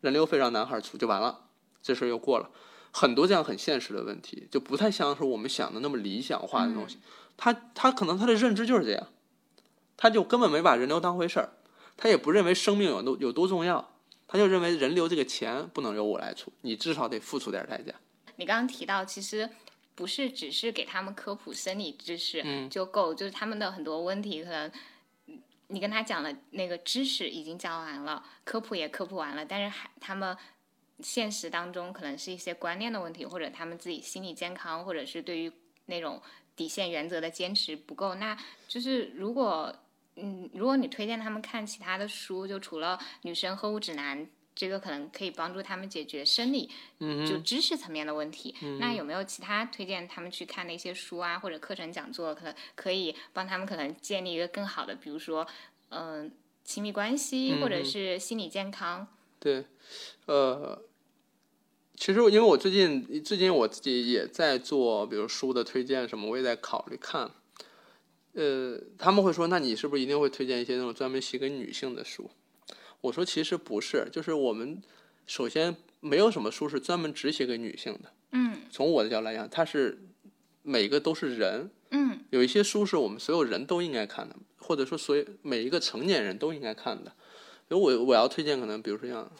人流费让男孩出就完了，这事儿又过了。很多这样很现实的问题，就不太像是我们想的那么理想化的东西。他他可能他的认知就是这样，他就根本没把人流当回事儿，他也不认为生命有多有多重要，他就认为人流这个钱不能由我来出，你至少得付出点代价。你刚刚提到，其实不是只是给他们科普生理知识嗯就够，就是他们的很多问题可能。你跟他讲了那个知识已经讲完了，科普也科普完了，但是还他们现实当中可能是一些观念的问题，或者他们自己心理健康，或者是对于那种底线原则的坚持不够。那就是如果嗯，如果你推荐他们看其他的书，就除了《女生呵护指南》，这个可能可以帮助他们解决生理嗯就知识层面的问题。那有没有其他推荐他们去看的一些书啊，或者课程讲座，可能可以帮他们可能建立一个更好的，比如说嗯、亲密关系，或者是心理健康。对，呃，其实因为我最近最近我自己也在做，比如书的推荐什么，我也在考虑看。呃，他们会说，那你是不是一定会推荐一些那种专门写给女性的书？我说其实不是，就是我们首先没有什么书是专门只写给女性的。嗯从我的角度来讲，它是每个都是人，嗯有一些书是我们所有人都应该看的，或者说所有每一个成年人都应该看的。所以我我要推荐，可能比如说像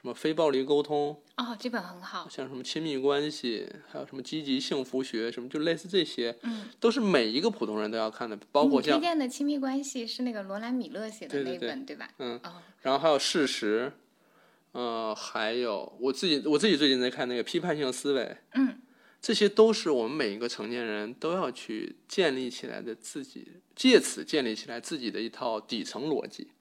什么非暴力沟通，哦，这本很好。像什么亲密关系，还有什么积极幸福学，什么就类似这些，嗯，都是每一个普通人都要看的，包括你推荐的亲密关系是那个罗兰米勒写的那本，对吧？嗯哦，然后还有事实，呃，还有我自己我自己最近在看那个批判性思维，嗯这些都是我们每一个成年人都要去建立起来的自己，借此建立起来自己的一套底层逻辑，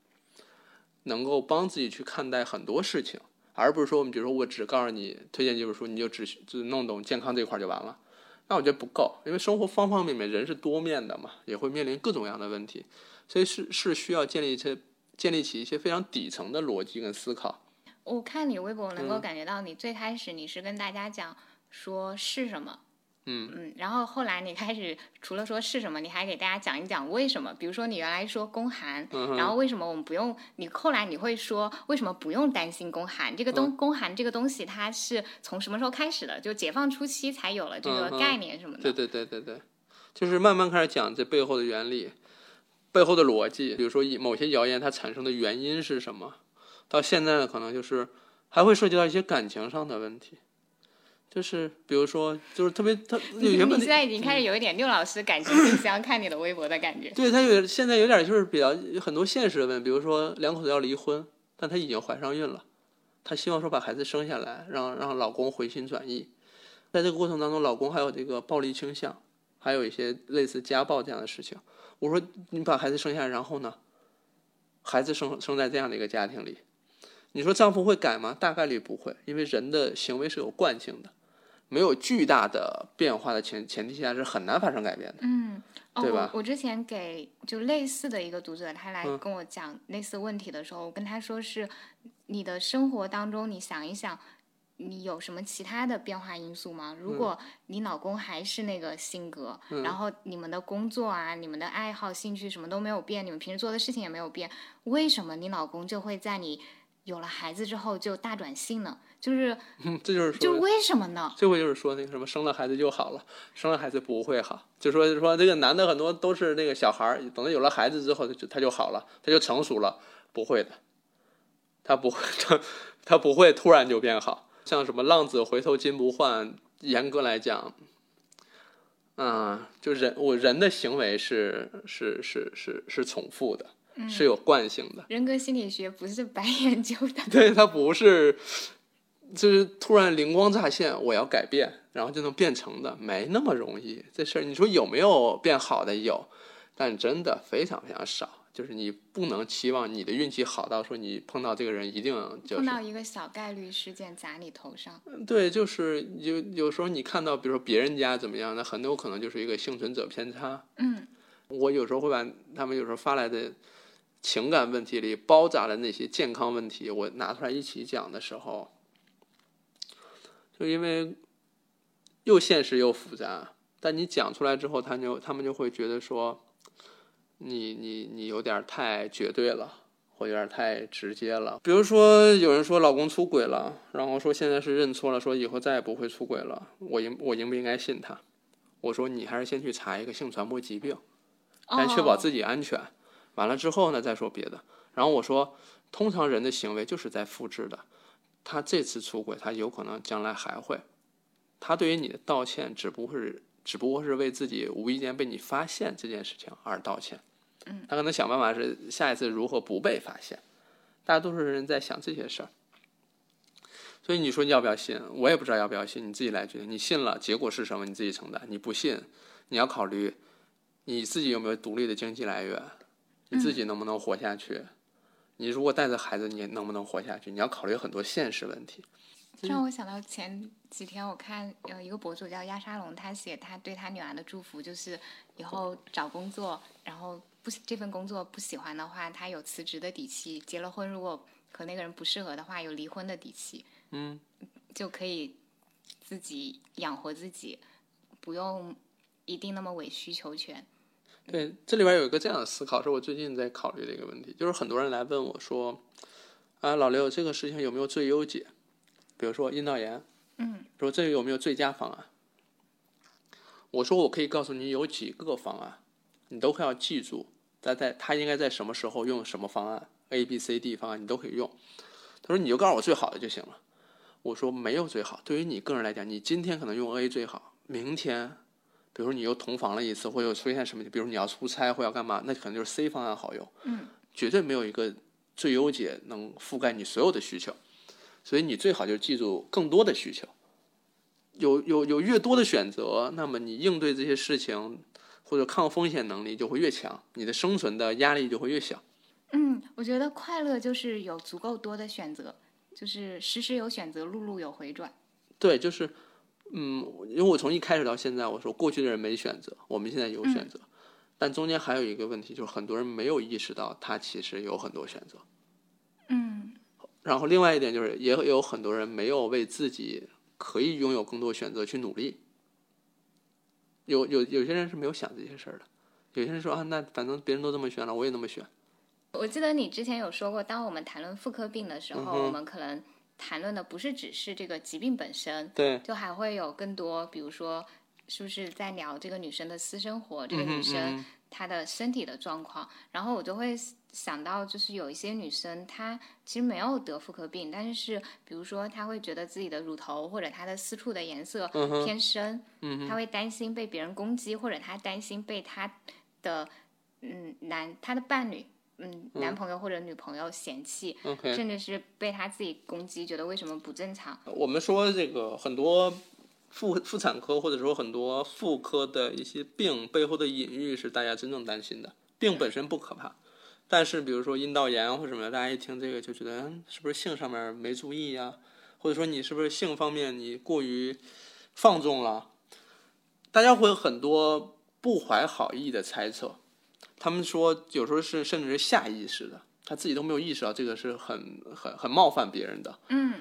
能够帮自己去看待很多事情，而不是说我们比如说我只告诉你推荐几本书，你就只只弄懂健康这块就完了，那我觉得不够，因为生活方方面面人是多面的嘛，也会面临各种各样的问题，所以是是需要建立一些建立起一些非常底层的逻辑跟思考。我看你微博能够嗯。感觉到，你最开始你是跟大家讲说是什么，嗯嗯，然后后来你开始除了说是什么，你还给大家讲一讲为什么。比如说你原来说宫寒，嗯然后为什么我们不用？你后来你会说为什么不用担心宫寒？这个东嗯宫寒这个东西它是从什么时候开始的？就解放初期才有了这个概念什么的。对对对对对，就是慢慢开始讲这背后的原理、背后的逻辑，比如说以某些谣言它产生的原因是什么，到现在呢，可能就是还会涉及到一些感情上的问题，就是比如说，就是特别他有你现，在已经开始有一点六老师感情信箱看你的微博的感觉。对他有现在有点就是比较很多现实的问题，比如说两口子要离婚，但她已经怀上孕了，她希望说把孩子生下来，让让老公回心转意，在这个过程当中，老公还有这个暴力倾向，还有一些类似家暴这样的事情。我说你把孩子生下来，然后呢，孩子生生在这样的一个家庭里，你说丈夫会改吗？大概率不会，因为人的行为是有惯性的，没有巨大的变化的前前提下是很难发生改变的。嗯，哦，对吧我我之前给就类似的一个读者，他来嗯跟我讲类似问题的时候，我跟他说是你的生活当中，你想一想，你有什么其他的变化因素吗？如嗯果你老公还是那个性格，然后你们的工作啊、你们的爱好、兴趣什么都没有变，你们平时做的事情也没有变，为什么你老公就会在你有了孩子之后就大转性呢？就是嗯，这就是说就为什么呢？这回就是说那个什么生了孩子就好了，生了孩子不会好，就说就说这个男的很多都是那个小孩儿，等他有了孩子之后，他就他就好了，他就成熟了，不会的，他不会 他他不会突然就变好，像什么浪子回头金不换，严格来讲，嗯，就人我人的行为是是是是是重复的，是有惯性的。人格心理学不是白 研究的。对他不是，就是突然灵光乍现，我要改变，然后就能变成的，没那么容易。这事儿你说有没有变好的？有，但真的非常非常少。就是你不能期望你的运气好到说你碰到这个人一定就是碰到一个小概率事件砸你头上，对，就是有有时候你看到，比如说别人家怎么样，那很有可能就是一个幸存者偏差。嗯，我有时候会把他们有时候发来的情感问题里包扎的那些健康问题，我拿出来一起讲的时候，就因为又现实又复杂，但你讲出来之后，他就他们就会觉得说，你你你有点太绝对了。或有点太直接了，比如说有人说老公出轨了，然后说现在是认错了，说以后再也不会出轨了，我应我应不应该信他？我说你还是先去查一个性传播疾病，先确保哦自己安全。完了之后呢，再说别的。然后我说，通常人的行为就是在复制的，他这次出轨，他有可能将来还会。他对于你的道歉，只不过是只不过是为自己无意间被你发现这件事情而道歉。嗯，他可能想办法是下一次如何不被发现。大多数人在想这些事儿。所以你说你要不要信？我也不知道要不要信，你自己来决定。你信了，结果是什么你自己承担；你不信，你要考虑你自己有没有独立的经济来源，你自己能不能活下去。你如果带着孩子，你能不能活下去？你要考虑很多现实问题。这让我想到前几天我看有一个博主叫亚沙龙，他写他对他女儿的祝福就是以后找工作，然后不喜这份工作不喜欢的话，他有辞职的底气；结了婚，如果和那个人不适合的话，有离婚的底气，嗯，就可以自己养活自己，不用一定那么委曲求全。对，这里边有一个这样的思考，是我最近在考虑的一个问题，就是很多人来问我说：“啊，老刘，这个事情有没有最优解？比如说阴道炎，嗯，说这个有没有最佳方案？”我说我可以告诉你有几个方案，你都快要记住，在在他应该在什么时候用什么方案，A、B、C、D 方案你都可以用。他说你就告诉我最好的就行了。我说没有最好，对于你个人来讲，你今天可能用 A 最好，明天比如说你又同房了一次，或者又出现什么，比如你要出差或要干嘛，那可能就是 C 方案好用。嗯，绝对没有一个最优解能覆盖你所有的需求，所以你最好就记住更多的需求。有有有越多的选择，那么你应对这些事情或者抗风险能力就会越强，你的生存的压力就会越小。嗯，我觉得快乐就是有足够多的选择，就是时时有选择，路路有回转。对，就是，嗯，因为我从一开始到现在，我说过去的人没选择，我们现在有选择，但中间还有一个问题，就是很多人没有意识到他其实有很多选择。嗯然后另外一点就是，也有很多人没有为自己可以拥有更多选择去努力。有有有些人是没有想这些事儿的，有些人说啊，那反正别人都这么选了，我也那么选。我记得你之前有说过，当我们谈论妇科病的时候，嗯我们可能谈论的不是只是这个疾病本身，对，就还会有更多，比如说是不是在聊这个女生的私生活，这个女生嗯她的身体的状况，然后我就会想到，就是有一些女生，她其实没有得妇科病，但是比如说她会觉得自己的乳头或者她的私处的颜色偏深，嗯她会担心被别人攻击，或者她担心被她的嗯男她的伴侣嗯男朋友或者女朋友嫌弃甚至是被他自己攻击，觉得为什么不正常？我们说这个很多妇妇产科或者说很多妇科的一些病背后的隐喻是大家真正担心的。病本身不可怕，但是比如说阴道炎或者什么的，大家一听这个就觉得嗯是不是性上面没注意呀、或者说你是不是性方面你过于放纵了？大家会有很多不怀好意的猜测。他们说有时候是甚至是下意识的，他自己都没有意识到这个是很很很冒犯别人的。嗯，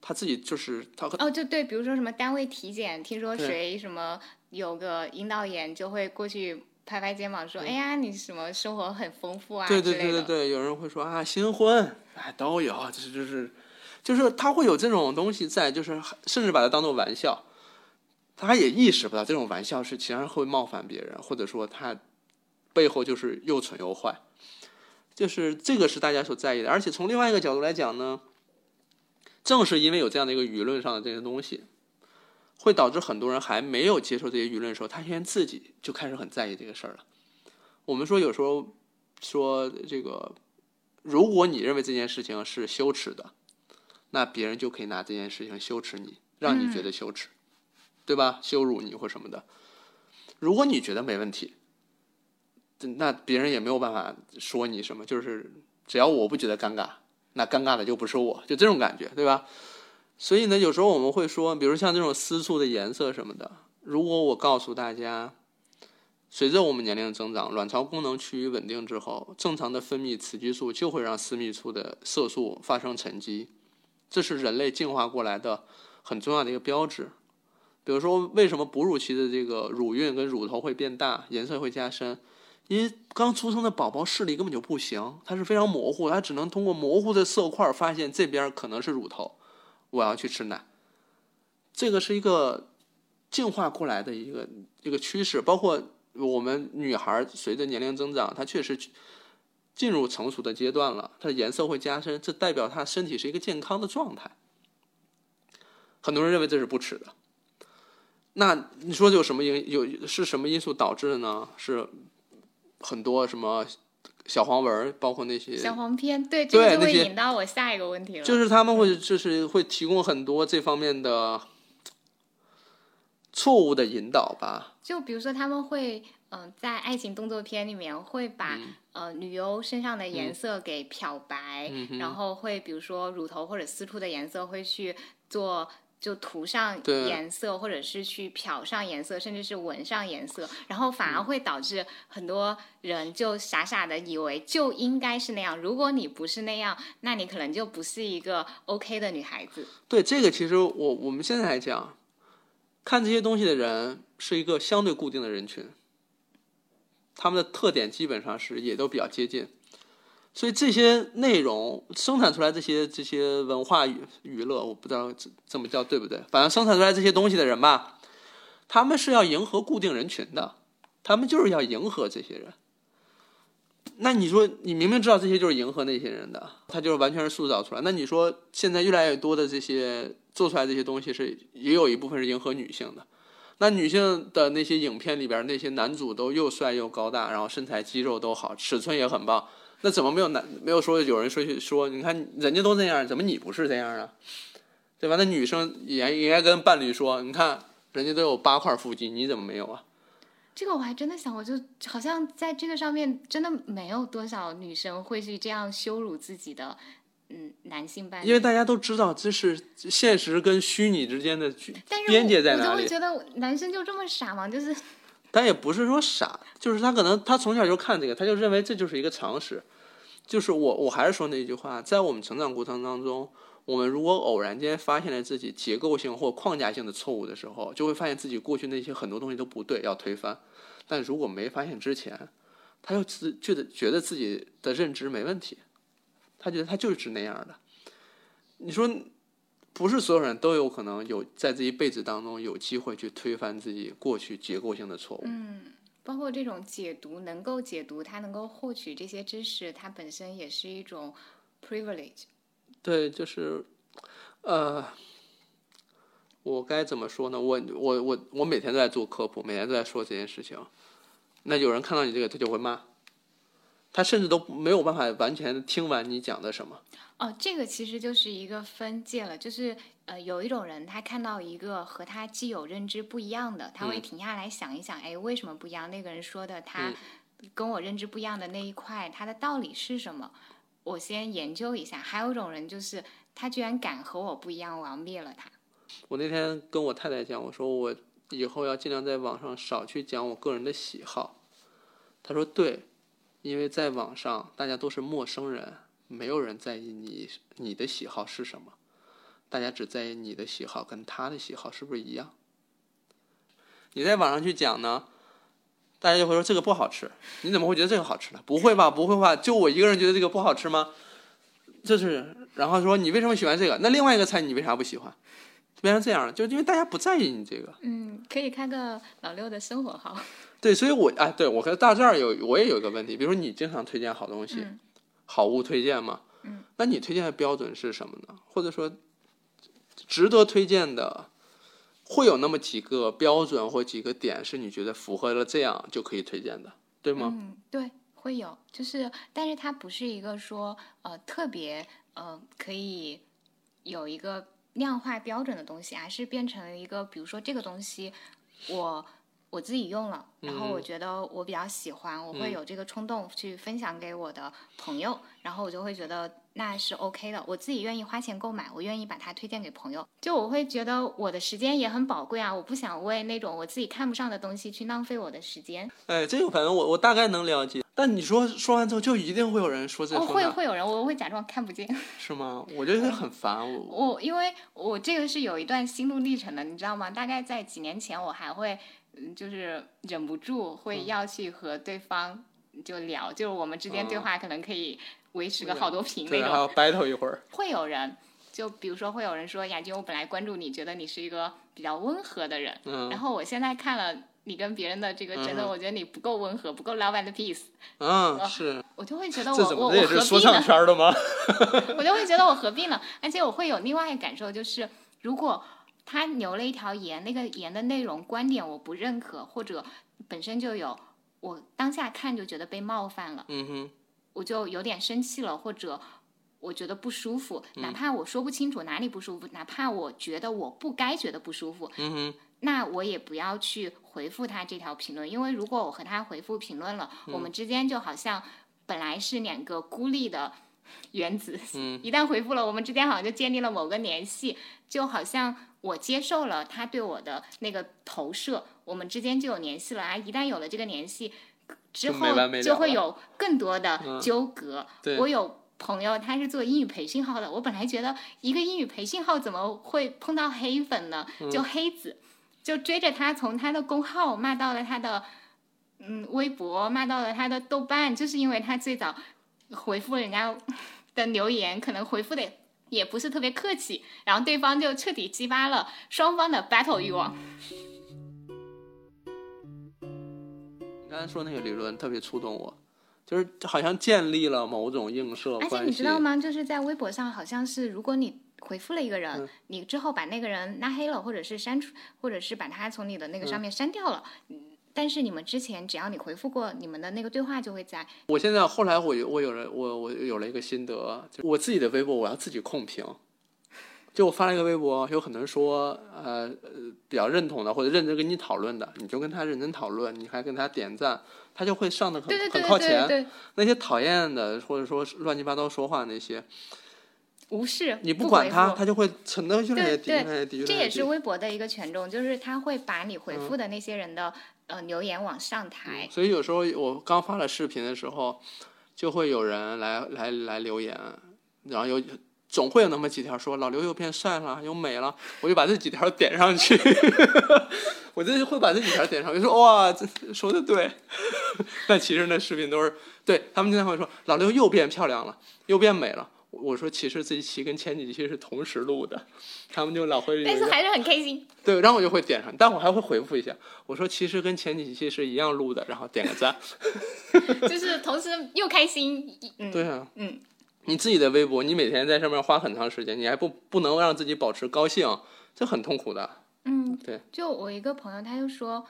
他自己就是他哦，就对，比如说什么单位体检，听说谁什么有个阴道炎，就会过去拍拍肩膀说：“哎呀，你什么生活很丰富啊。”对对对对对，有人会说啊，新婚，哎，都有，就是就是，就是他会有这种东西在，就是甚至把它当做玩笑，他也意识不到这种玩笑是其实会冒犯别人，或者说他背后就是又蠢又坏，就是这个是大家所在意的。而且从另外一个角度来讲呢，正是因为有这样的一个舆论上的这些东西，会导致很多人还没有接受这些舆论的时候，他先自己就开始很在意这个事儿了。我们说有时候说这个，如果你认为这件事情是羞耻的，那别人就可以拿这件事情羞耻你，让你觉得羞耻，对吧？羞辱你或什么的。如果你觉得没问题，那别人也没有办法说你什么，就是只要我不觉得尴尬，那尴尬的就不是我，就这种感觉，对吧？所以呢，有时候我们会说，比如像这种私处的颜色什么的，如果我告诉大家，随着我们年龄的增长，卵巢功能趋于稳定之后，正常的分泌雌激素就会让私密处的色素发生沉积，这是人类进化过来的很重要的一个标志。比如说，为什么哺乳期的这个乳晕跟乳头会变大，颜色会加深？因为刚出生的宝宝视力根本就不行，它是非常模糊，它只能通过模糊的色块发现这边可能是乳头，我要去吃奶。这个是一个进化过来的一个一个趋势，包括我们女孩随着年龄增长，她确实进入成熟的阶段了，她的颜色会加深，这代表她身体是一个健康的状态。很多人认为这是不耻的。那你说有什么因有是什么因素导致的呢？是很多什么小黄文儿，包括那些小黄片，对，这个就会引到我下一个问题了。就是他们会就是会提供很多这方面的错误的引导吧。就比如说他们会，嗯、在爱情动作片里面会把、嗯呃女优身上的颜色给漂白，嗯然后会比如说乳头或者私处的颜色会去做。就涂上颜色，或者是去漂上颜色，甚至是纹上颜色，然后反而会导致很多人就傻傻的以为就应该是那样。如果你不是那样，那你可能就不是一个 OK 的女孩子。对这个，其实我我们现在来讲，看这些东西的人是一个相对固定的人群，他们的特点基本上是也都比较接近，所以这些内容生产出来这些这些文化娱娱乐，我不知道这这么叫对不对，反正生产出来这些东西的人吧，他们是要迎合固定人群的，他们就是要迎合这些人。那你说，你明明知道这些就是迎合那些人的，他就是完全是塑造出来。那你说，现在越来越多的这些做出来这些东西是也有一部分是迎合女性的。那女性的那些影片里边，那些男主都又帅又高大，然后身材肌肉都好，尺寸也很棒。那怎么没有男没有说有人说说，你看人家都这样，怎么你不是这样啊？对吧？那女生也应该跟伴侣说，你看人家都有八块腹肌，你怎么没有啊？这个我还真的想过，就好像在这个上面真的没有多少女生会去这样羞辱自己的嗯男性伴侣，因为大家都知道这是现实跟虚拟之间的区但是边界在我我就。会觉得男生就这么傻吗？就是他也不是说傻，就是他可能他从小就看这个，他就认为这就是一个常识。就是我我还是说那句话，在我们成长过程当中，我们如果偶然间发现了自己结构性或框架性的错误的时候，就会发现自己过去那些很多东西都不对，要推翻。但如果没发现之前，他就自觉得觉得自己的认知没问题，他觉得他就是那样的。你说，不是所有人都有可能有在这一辈子当中有机会去推翻自己过去结构性的错误。嗯，包括这种解读，能够解读，他能够获取这些知识，它本身也是一种 privilege。对，就是，呃，我该怎么说呢？我我我我每天都在做科普，每天都在说这件事情。那有人看到你这个，他就会骂，他甚至都没有办法完全听完你讲的什么。哦，这个其实就是一个分界了，就是呃，有一种人他看到一个和他既有认知不一样的，他会嗯停下来想一想，哎，为什么不一样？那个人说的他嗯跟我认知不一样的那一块，他的道理是什么？我先研究一下。还有一种人就是他居然敢和我不一样，我要灭了他。我那天跟我太太讲，我说我以后要尽量在网上少去讲我个人的喜好。她说对，因为在网上大家都是陌生人，没有人在意你你的喜好是什么，大家只在意你的喜好跟他的喜好是不是一样。你在网上去讲呢，大家就会说这个不好吃，你怎么会觉得这个好吃呢？不会吧，不会吧，就我一个人觉得这个不好吃吗？这是，然后说你为什么喜欢这个？那另外一个菜你为啥不喜欢？变成这样了，就是因为大家不在意你这个。嗯，可以开个老六的生活号。对，所以我哎，对我和大这儿有我也有一个问题，比如说你经常推荐好东西，嗯好物推荐嘛，嗯，那你推荐的标准是什么呢？或者说，值得推荐的，会有那么几个标准或几个点是你觉得符合了这样就可以推荐的，对吗？嗯，对，会有，就是，但是它不是一个说呃特别呃可以有一个量化标准的东西，而是变成了一个，比如说这个东西我我自己用了，然后我嗯觉得我比较喜欢，我会嗯有这个冲动去分享给我的朋友，然后我就会觉得那是 OK 的，我自己愿意花钱购买，我愿意把它推荐给朋友，就我会觉得我的时间也很宝贵啊，我不想为那种我自己看不上的东西去浪费我的时间。哎，这个反正我我大概能了解，但你说说完之后就一定会有人说这会会有人，我会假装看不见。是吗？我觉得很烦我。我因为我这个是有一段心路历程的，你知道吗？大概在几年前，我还会嗯，就是忍不住会要去和对方就聊，就是我们之间对嗯话可能可以维持个好多屏对，那种。还要 battle 一会儿。会有人，就比如说会有人说雅君，我本来关注你，觉得你是一个比较温和的人，嗯然后我现在看了。你跟别人的这个争论，嗯我觉得你不够温和，不够 love and peace，嗯，是，我就会觉得我我我这也是说唱何必呢？圈的吗？我就会觉得我何必呢？而且我会有另外一个感受，就是如果他留了一条言，那个言的内容观点我不认可，或者本身就有我当下看就觉得被冒犯了，嗯哼，我就有点生气了，或者我觉得不舒服，嗯。哪怕我说不清楚哪里不舒服，哪怕我觉得我不该觉得不舒服，嗯哼，那我也不要去回复他这条评论，因为如果我和他回复评论了，嗯。我们之间就好像本来是两个孤立的 原子，嗯一旦回复了，我们之间好像就建立了某个联系，就好像我接受了他对我的那个投射，我们之间就有联系了啊！一旦有了这个联系之后就会有更多的嗯纠葛。对我有朋友他是做英语培训号的，我本来觉得一个英语培训号怎么会碰到黑粉呢？嗯就黑子，就追着他从他的公号骂到了他的嗯微博，骂到了他的豆瓣，就是因为他最早回复人家的留言，可能回复的也不是特别客气，然后对方就彻底激发了双方的 battle 欲望。你刚才说那个理论特别触动我，就是好像建立了某种映射而且。你知道吗？就是在微博上，好像是如果你回复了一个人，嗯你之后把那个人拉黑了，或者是删除，或者是把他从你的那个嗯上面删掉了。嗯但是你们之前只要你回复过，你们的那个对话就会在。我现在后来我有我有了我我有了一个心得，就我自己的微博我要自己控评。就我发了一个微博，有很多人说呃呃比较认同的或者认真跟你讨论的，你就跟他认真讨论，你还跟他点赞，他就会上的很很靠前。对对对，那些讨厌的或者说乱七八糟说话那些，无视你不管他，他就会沉到越来越低，对越来越低，这。也是微博的一个权重，就是他会把你回嗯复的那些人的、呃留言往上抬。所以有时候我刚发了视频的时候，就会有人来来来留言，然后有总会有那么几条说老刘又变帅了，又美了，我就把这几条点上去，我就会把这几条点上去，说哇，这说的对，但其实那视频都是对他们经常会说老刘又变漂亮了，又变美了，我说其实这一期跟前几期是同时录的，他们就老会但是还是很开心。对，然后我就会点上，但我还会回复一下，我说其实跟前几期是一样录的，然后点个赞。就是同时又开心，嗯，对啊，嗯，你自己的微博，你每天在上面花很长时间，你还不不能让自己保持高兴，这很痛苦的。嗯，对。就我一个朋友，他就说，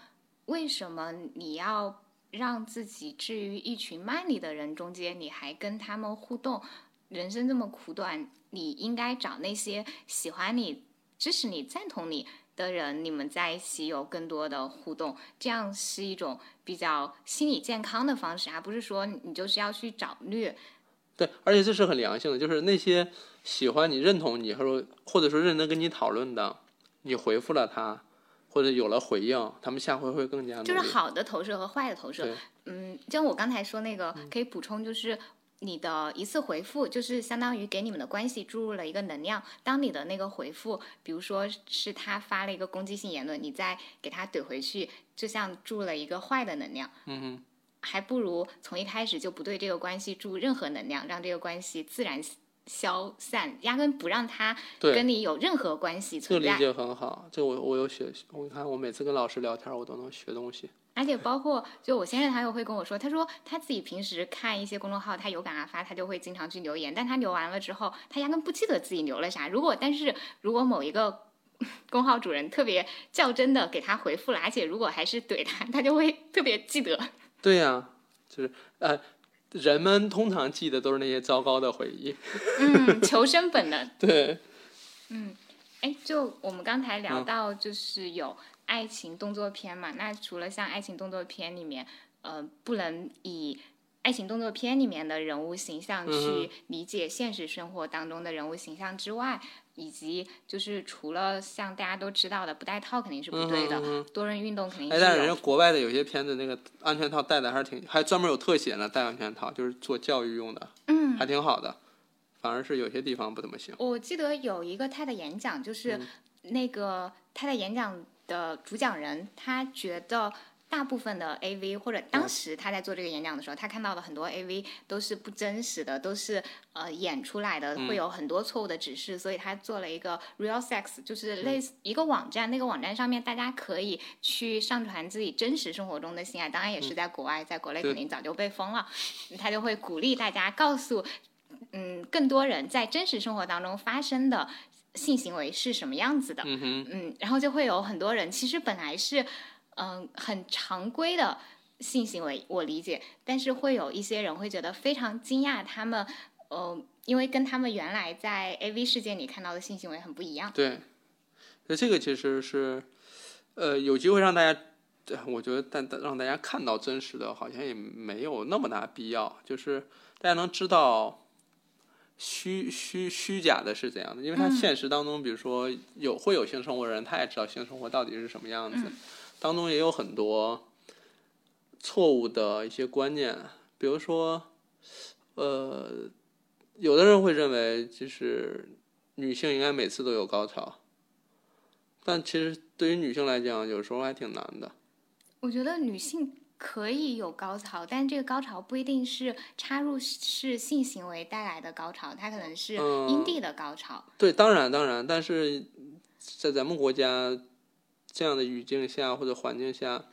为什么你要让自己置于一群骂你的人中间，你还跟他们互动？人生这么苦短，你应该找那些喜欢你、支持你、赞同你的人，你们在一起有更多的互动，这样是一种比较心理健康的方式，而不是说你就是要去找虐。对，而且这是很良性的，就是那些喜欢你、认同你，或者或者说认真跟你讨论的，你回复了他，或者有了回应，他们下回会更加。就是好的投射和坏的投射。嗯，就像我刚才说那个，可以补充，就是你的一次回复，就是相当于给你们的关系注入了一个能量。当你的那个回复，比如说是他发了一个攻击性言论，你再给他怼回去，就像注入了一个坏的能量。嗯哼，还不如从一开始就不对这个关系注入任何能量，让这个关系自然消散，压根不让他跟你有任何关系存在。这个理解很好，这我我有学，我看我每次跟老师聊天，我都能学东西。而且包括就我先生，他又会跟我说，他说他自己平时看一些公众号，他有感而发，他就会经常去留言，但他留完了之后，他压根不记得自己留了啥。如果但是如果某一个 公号主人特别较真的给他回复了，而且如果还是怼他，他就会特别记得。对呀、就是呃，人们通常记得都是那些糟糕的回忆。嗯，求生本能。对，嗯哎，就我们刚才聊嗯到，就是有爱情动作片嘛。那除了像爱情动作片里面，呃，不能以爱情动作片里面的人物形象嗯去理解现实生活当中的人物形象之外，以及就是除了像大家都知道的不戴套肯定是不对的，嗯嗯多人运动肯定哎，但是人。家国外的有些片子那个安全套戴的还是挺，还专门有特写呢，戴安全套就是做教育用的，嗯，还挺好的。反而是有些地方不怎么行。我记得有一个他的演讲，就是嗯那个他的演讲的主讲人，他觉得大部分的 AV 或者嗯。当时他在做这个演讲的时候，他看到的很多 AV 都是不真实的，都是呃演出来的，嗯。会有很多错误的指示，所以他做了一个 Real Sex，就是嗯。类似一个网站，那个网站上面大家可以去上传自己真实生活中的性爱，当然也是在国外，在国内肯定早就被封了，他就会鼓励大家告诉。嗯，更多人在真实生活当中发生的性行为是什么样子的？嗯哼，嗯，然后就会有很多人其实本来是嗯、很常规的性行为，我理解，但是会有一些人会觉得非常惊讶，他们呃，因为跟他们原来在 AV 世界里看到的性行为很不一样。对，那这个其实是，呃，有机会让大家，呃我觉得但但让大家看到真实的，好像也没有那么大必要，就是大家能知道。虚虚虚假的是怎样的？因为他嗯现实当中，比如说有会有性生活的人，他也知道性生活到底是什么样子，嗯当中也有很多错误的一些观念，比如说，呃，有的人会认为就是女性应该每次都有高潮，但其实对于女性来讲，有时候还挺难的。我觉得女性可以有高潮，但这个高潮不一定是插入式性行为带来的高潮，它可能是嗯阴蒂的高潮。对，当然当然，但是在咱们国家这样的语境下或者环境下，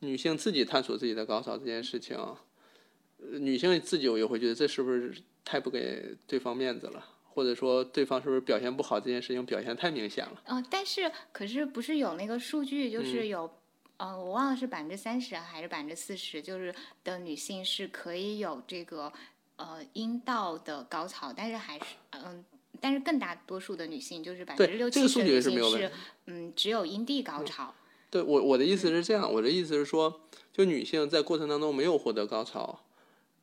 女性自己探索自己的高潮这件事情，呃女性自己也会觉得这是不是太不给对方面子了，或者说对方是不是表现不好这件事情表现太明显了。嗯、但是可是不是有那个数据，嗯就是有，呃，我忘了是百分之三十还是百分之四十，就是的女性是可以有这个呃阴道的高潮，但是还是嗯。但是更大多数的女性，就是百分之六七十的这个数据女性是是没有问题，嗯，只有阴蒂高潮。对我我的意思是这样，我的意思是说，就女性在过程当中没有获得高潮，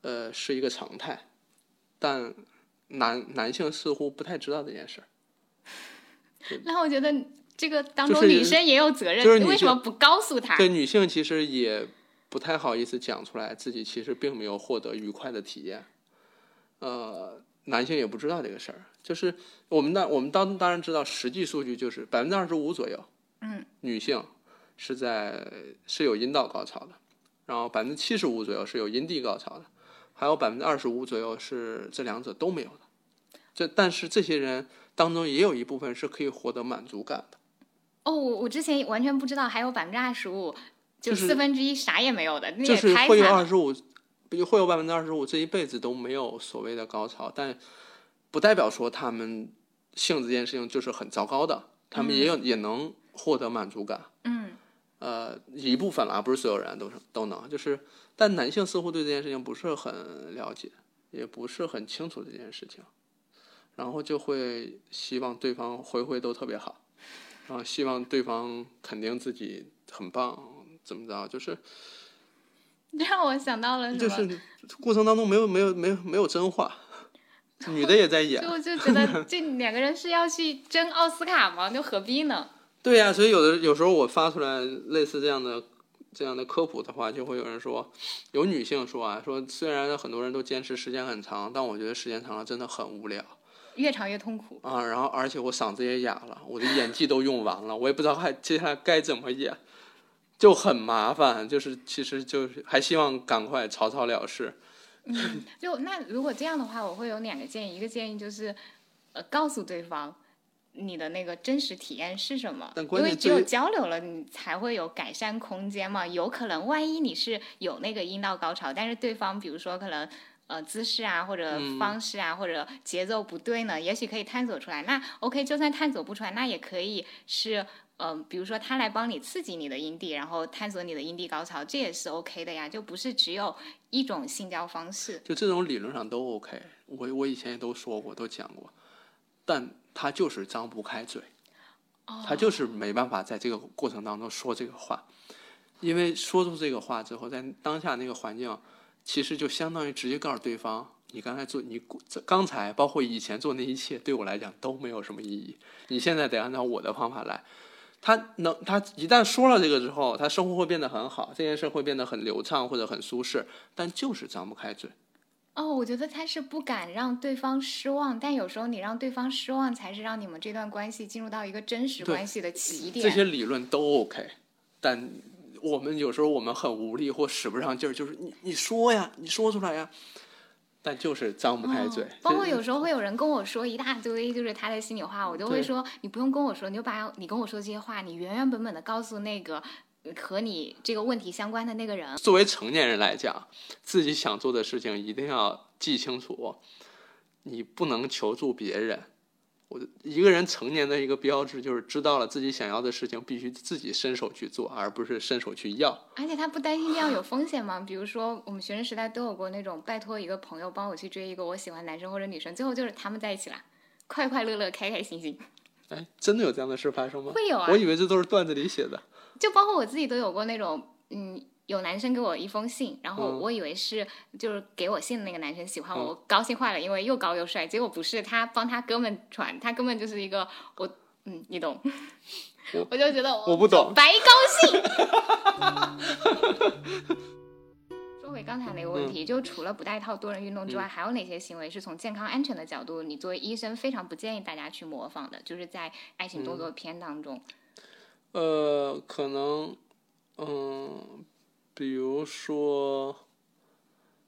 呃，是一个常态，但男男性似乎不太知道这件事儿。那我觉得这个当中女生也有责任，就是女性为什么不告诉她？对女性其实也不太好意思讲出来，自己其实并没有获得愉快的体验。呃，男性也不知道这个事儿，就是我们当我们当当然知道，实际数据就是百分之二十五左右，嗯，女性是在是有阴道高潮的，然后百分之七十五左右是有阴蒂高潮的，还有百分之二十五左右是这两者都没有的。这但是这些人当中也有一部分是可以获得满足感的。哦，我我之前完全不知道还有百分之二十五，就就是四分之一啥也没有的，那也就是会有。二十五，会有百分之二十五，这一辈子都没有所谓的高潮，但不代表说他们性这件事情就是很糟糕的，他们也有、也能获得满足感。嗯，呃，一部分啦，不是所有人都是都能，就是，但男性似乎对这件事情不是很了解，也不是很清楚这件事情，然后就会希望对方回回都特别好，然后希望对方肯定自己很棒，怎么着，就是 让我想到了？就是过程当中没有没有没有没有真话，女的也在演，就就觉得 这两个人是要去争奥斯卡吗？就何必呢？对呀、所以有的有时候我发出来类似这样的这样的科普的话，就会有人说，有女性说啊，说虽然很多人都坚持时间很长，但我觉得时间长了真的很无聊越长越痛苦。啊。然后而且我嗓子也哑了，我的演技都用完了，我也不知道还接下来该怎么演，就很麻烦。就是其实就是还希望赶快草草了事。就那如果这样的话，我会有两个建议，一个建议就是，呃，告诉对方你的那个真实体验是什么，但因为只有交流了，你才会有改善空间嘛。有可能万一你是有那个阴道高潮，但是对方比如说可能。呃，姿势啊，或者嗯方式啊，或者节奏不对呢，也许可以探索出来。那 OK，就算探索不出来，那也可以是，嗯、比如说他来帮你刺激你的阴蒂，然后探索你的阴蒂高潮，这也是 OK 的呀。就不是只有一种性交方式。就这种理论上都 OK，我我以前也都说过，都讲过，但他就是张不开嘴，他就是没办法在这个过程当中说这个话，因为说出这个话之后，在当下那个环境，其实就相当于直接告诉对方，你刚才做你刚才包括以前做那一切，对我来讲都没有什么意义，你现在得按照我的方法来。他能，他一旦说了这个之后，他生活会变得很好，这件事会变得很流畅或者很舒适，但就是张不开嘴。哦，我觉得他是不敢让对方失望，但有时候你让对方失望，才是让你们这段关系进入到一个真实关系的起点。这些理论都 OK，但我们有时候我们很无力或使不上劲儿，就是你你说呀，你说出来呀，但就是张不开嘴。嗯包括有时候会有人跟我说一大堆，就是他的心里话，我就会说，你不用跟我说，你就把你跟我说这些话，你原原本本的告诉那个呃和你这个问题相关的那个人。作为成年人来讲，自己想做的事情一定要记清楚，你不能求助别人。我一个人成年的一个标志就是知道了自己想要的事情必须自己伸手去做，而不是伸手去要。而且他不担心这样有风险吗？比如说，我们学生时代都有过那种拜托一个朋友帮我去追一个我喜欢男生或者女生，最后就是他们在一起了，快快乐乐、开开心心。哎，真的有这样的事发生吗？会有啊我以为这都是段子里写的。就包括我自己都有过那种，嗯，有男生给我一封信，然后嗯。我以为是就是给我信的那个男生喜欢我，嗯。我高兴坏了，因为又高又帅，结果不是，他帮他哥们传，他根本就是一个我，嗯，你懂，我我就觉得我不懂白高兴。说回刚才那个嗯问题，就除了不带套多人运动之外，还有哪些行为是从健康安全的角度，你作为医生非常不建议大家去模仿的？就是在爱情动嗯。作片当中，呃，可能，嗯，比如说，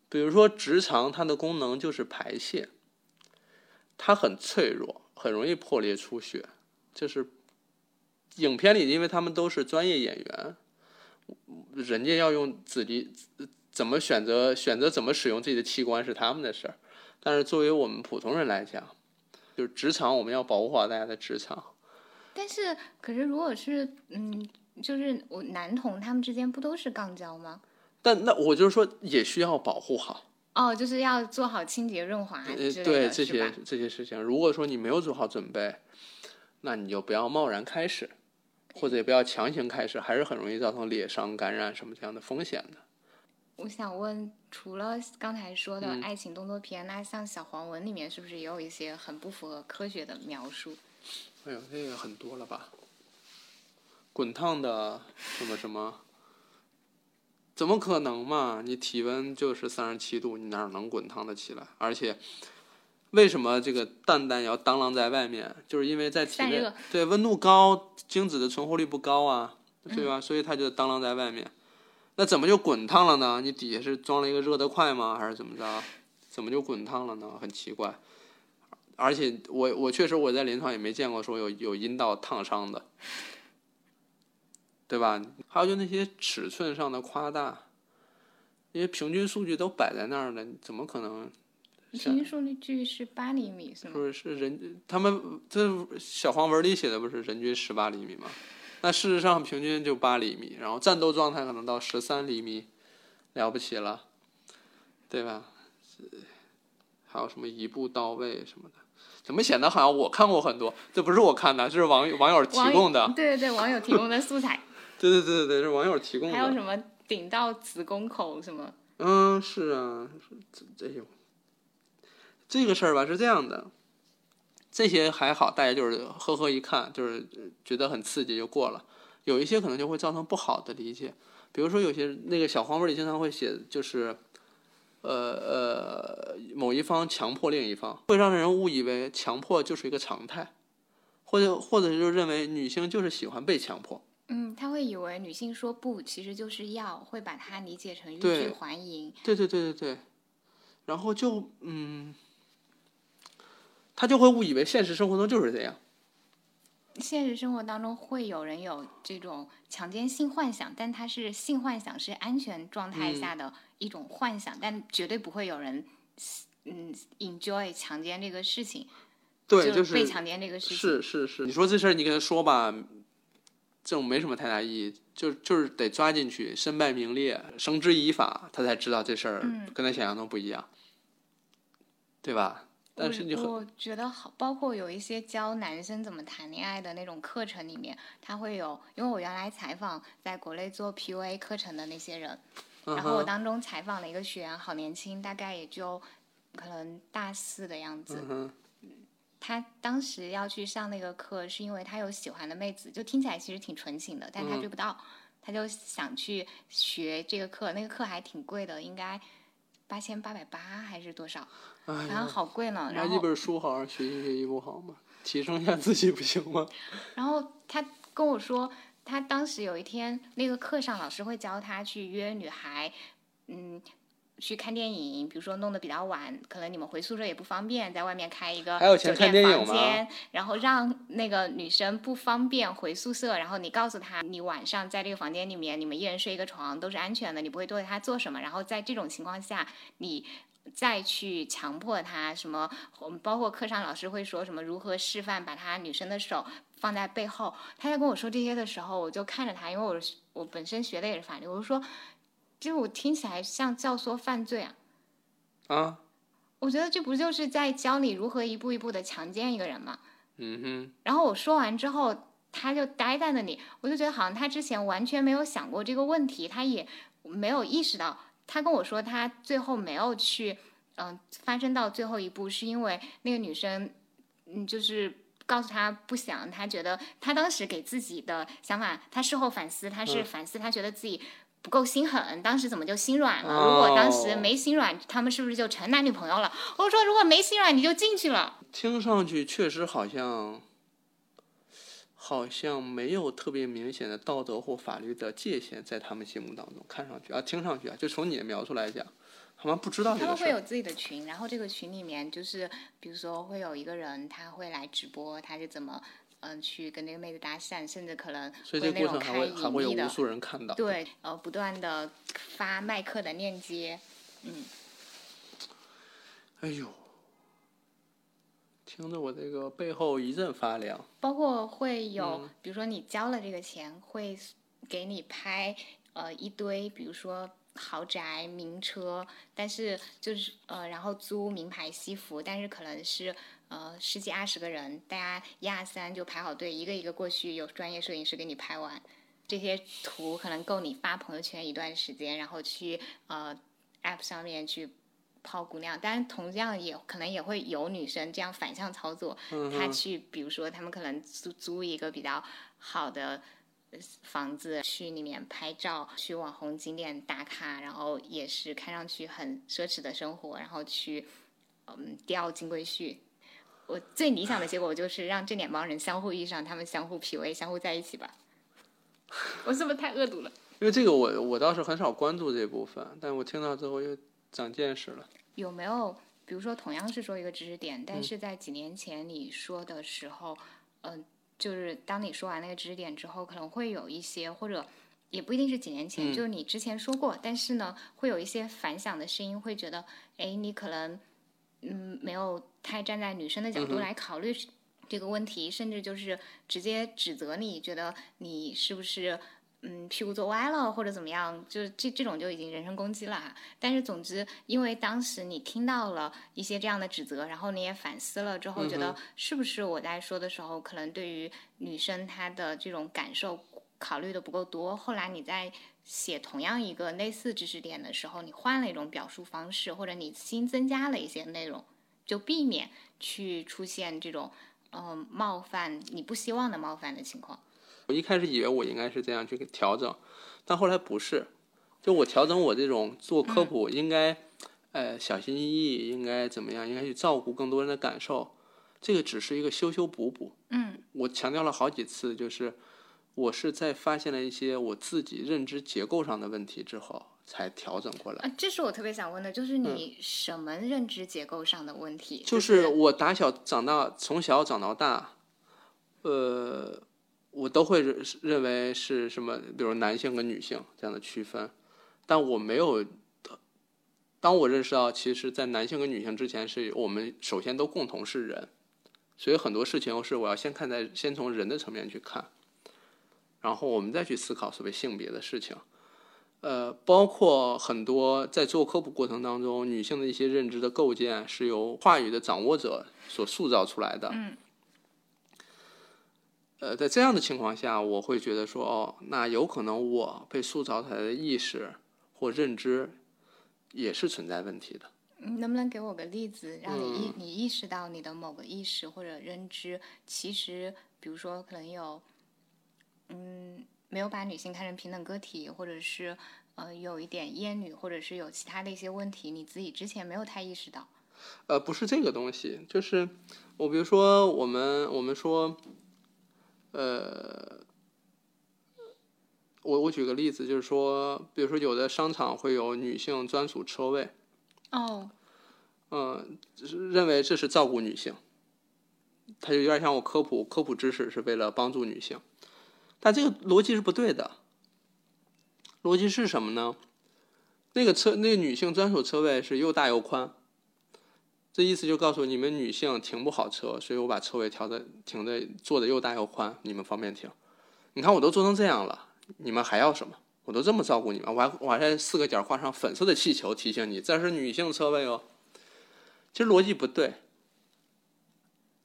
比如说直肠，它的功能就是排泄，它很脆弱，很容易破裂出血。就是影片里，因为他们都是专业演员，人家要用自己怎么选择选择怎么使用自己的器官是他们的事儿，但是作为我们普通人来讲，就是直肠，我们要保护好大家的直肠。但是，可是如果是嗯，就是我男同他们之间不都是杠交吗？但那我就是说，也需要保护好。哦，就是要做好清洁润滑之呃，类的，对这些这些事情，如果说你没有做好准备，那你就不要贸然开始，或者也不要强行开始，还是很容易造成裂伤、感染什么这样的风险的。我想问，除了刚才说的嗯爱情动作片，那像小黄文里面是不是也有一些很不符合科学的描述？哎呦，那个很多了吧？滚烫的什么什么？怎么可能嘛？你体温就是三十七度，你哪能滚烫的起来？而且，为什么这个蛋蛋要当啷在外面？就是因为在体内，对温度高，精子的存活率不高啊，对吧？所以它就当啷在外面。那怎么就滚烫了呢？你底下是装了一个热得快吗？还是怎么着？怎么就滚烫了呢？很奇怪。而且我我确实我在临床也没见过说有有阴道烫伤的，对吧？还有就那些尺寸上的夸大，那些平均数据都摆在那儿了，怎么可能？平均数据是八厘米是吗？不是是人他们这小黄文里写的不是人均十八厘米吗？那事实上平均就八厘米，然后战斗状态可能到十三厘米，了不起了，对吧？还有什么一步到位什么的，怎么显得好像我看过很多？这不是我看的，这是网友网友提供的。对对对，网友提供的素材。对对对对对，是网友提供的。还有什么顶到子宫口什么？嗯，是啊，这这些这个事儿吧是这样的，这些还好，大家就是呵呵一看，就是觉得很刺激就过了。有一些可能就会造成不好的理解，比如说有些那个小黄文里经常会写，就是。呃呃，某一方强迫另一方，会让人误以为强迫就是一个常态，或者或者就认为女性就是喜欢被强迫。嗯，他会以为女性说不其实就是要，会把它理解成欲拒还迎。对对对对对，然后就嗯，他就会误以为现实生活中就是这样。现实生活当中会有人有这种强奸性幻想，但他是性幻想是安全状态下的一种幻想，但绝对不会有人嗯 enjoy 强奸这个事情。对，就是被强奸这个事情。是是是，你说这事儿你跟他说吧，这种没什么太大意义，就就是得抓进去，身败名裂，绳之以法，他才知道这事儿跟他想象中不一样，对吧？但是你我觉得好，包括有一些教男生怎么谈恋爱的那种课程里面，他会有，因为我原来采访在国内做 PUA 课程的那些人，然后我当中采访了一个学员，好年轻，大概也就可能大四的样子。他当时要去上那个课，是因为他有喜欢的妹子，就听起来其实挺纯情的，但他追不到，他就想去学这个课，那个课还挺贵的，应该八千八百八还是多少？反正好贵呢。拿一本书好好学习学习不好吗？提升一下自己不行吗？然后他跟我说，他当时有一天那个课上，老师会教他去约女孩，嗯。去看电影，比如说弄得比较晚，可能你们回宿舍也不方便，在外面开一个酒店房间，然后让那个女生不方便回宿舍，然后你告诉她，你晚上在这个房间里面，你们一人睡一个床都是安全的，你不会对她做什么。然后在这种情况下，你再去强迫她什么，我们包括课上老师会说什么如何示范，把她女生的手放在背后。他在跟我说这些的时候，我就看着他，因为我我本身学的也是法律，我就说。就我听起来像教唆犯罪啊！啊，我觉得这不就是在教你如何一步一步的强奸一个人吗？嗯哼。然后我说完之后，他就呆在那里，我就觉得好像他之前完全没有想过这个问题，他也没有意识到。他跟我说，他最后没有去嗯发生到最后一步，是因为那个女生嗯就是告诉他不想，他觉得他当时给自己的想法，他事后反思，他是反思，他觉得自己。不够心狠，当时怎么就心软了？如果当时没心软，他们是不是就成男女朋友了？我说，如果没心软，你就进去了。听上去确实好像，好像没有特别明显的道德或法律的界限在他们心目当中。看上去啊，听上去啊，就从你的描述来讲，他们不知道他们会有自己的群，然后这个群里面就是，比如说会有一个人，他会来直播，他是怎么。嗯，去跟那个妹子搭讪，甚至可能会那种开隐秘的，对，呃，不断的发麦克的链接，嗯。哎呦，听着我这个背后一阵发凉。包括会有，比如说你交了这个钱，会给你拍呃一堆，比如说豪宅、名车，但是就是呃，然后租名牌西服，但是可能是。呃，十几二十个人，大家一二三就排好队，一个一个过去，有专业摄影师给你拍完。这些图可能够你发朋友圈一段时间，然后去呃 app 上面去抛姑娘。当然同样也可能也会有女生这样反向操作，她去比如说他们可能租租一个比较好的房子去里面拍照，去网红景点打卡，然后也是看上去很奢侈的生活，然后去嗯钓金龟婿。我最理想的结果就是让这两帮人相互遇上，他们相互 PUA，相互在一起吧。我是不是太恶毒了？因为这个我我倒是很少关注这部分，但我听到之后又长见识了。有没有比如说同样是说一个知识点，但是在几年前你说的时候，嗯、就是当你说完那个知识点之后，可能会有一些或者。也不一定是几年前，嗯就是你之前说过，但是呢，会有一些反响的声音，会觉得，哎，你可能，嗯，没有太站在女生的角度来考虑这个问题，甚至就是直接指责你，觉得你是不是嗯屁股坐歪了或者怎么样，就是这这种就已经人身攻击了哈。但是总之，因为当时你听到了一些这样的指责，然后你也反思了之后，觉得嗯是不是我在说的时候，可能对于女生她的这种感受考虑的不够多。后来你在写同样一个类似知识点的时候，你换了一种表述方式，或者你新增加了一些内容，就避免去出现这种嗯、冒犯你不希望的冒犯的情况。我一开始以为我应该是这样去调整，但后来不是。就我调整我这种做科普应该，呃，小心翼翼，应该怎么样？应该去照顾更多人的感受。这个只是一个修修补补。嗯我强调了好几次，就是我是在发现了一些我自己认知结构上的问题之后，才调整过来。啊，这是我特别想问的，就是你什么认知结构上的问题？嗯就是我打小长大，从小长到大，呃，我都会认认为是什么，比如男性跟女性这样的区分，但我没有。当我认识到，其实，在男性跟女性之前，是我们首先都共同是人，所以很多事情是我要先看在先从人的层面去看，然后我们再去思考所谓性别的事情。呃，包括很多在做科普过程当中，女性的一些认知的构建是由话语的掌握者所塑造出来的。嗯呃，在这样的情况下，我会觉得说，哦，那有可能我被塑造出来的意识或认知也是存在问题的。你能不能给我个例子，让你意、嗯你意识到你的某个意识或者认知，其实比如说可能有，嗯，没有把女性看成平等个体，或者是呃有一点厌女，或者是有其他的一些问题，你自己之前没有太意识到。呃，不是这个东西，就是我比如说我们我们说，呃，我我举个例子，就是说，比如说有的商场会有女性专属车位，哦，嗯，就是认为这是照顾女性，他就有点像我科普科普知识是为了帮助女性，但这个逻辑是不对的。逻辑是什么呢？那个车那个女性专属车位是又大又宽，这意思就告诉你们女性停不好车，所以我把车位调的停的做的又大又宽，你们方便停。你看我都做成这样了，你们还要什么？我都这么照顾你们，我还我还在四个角画上粉色的气球提醒你，这是女性车位哦。其实逻辑不对。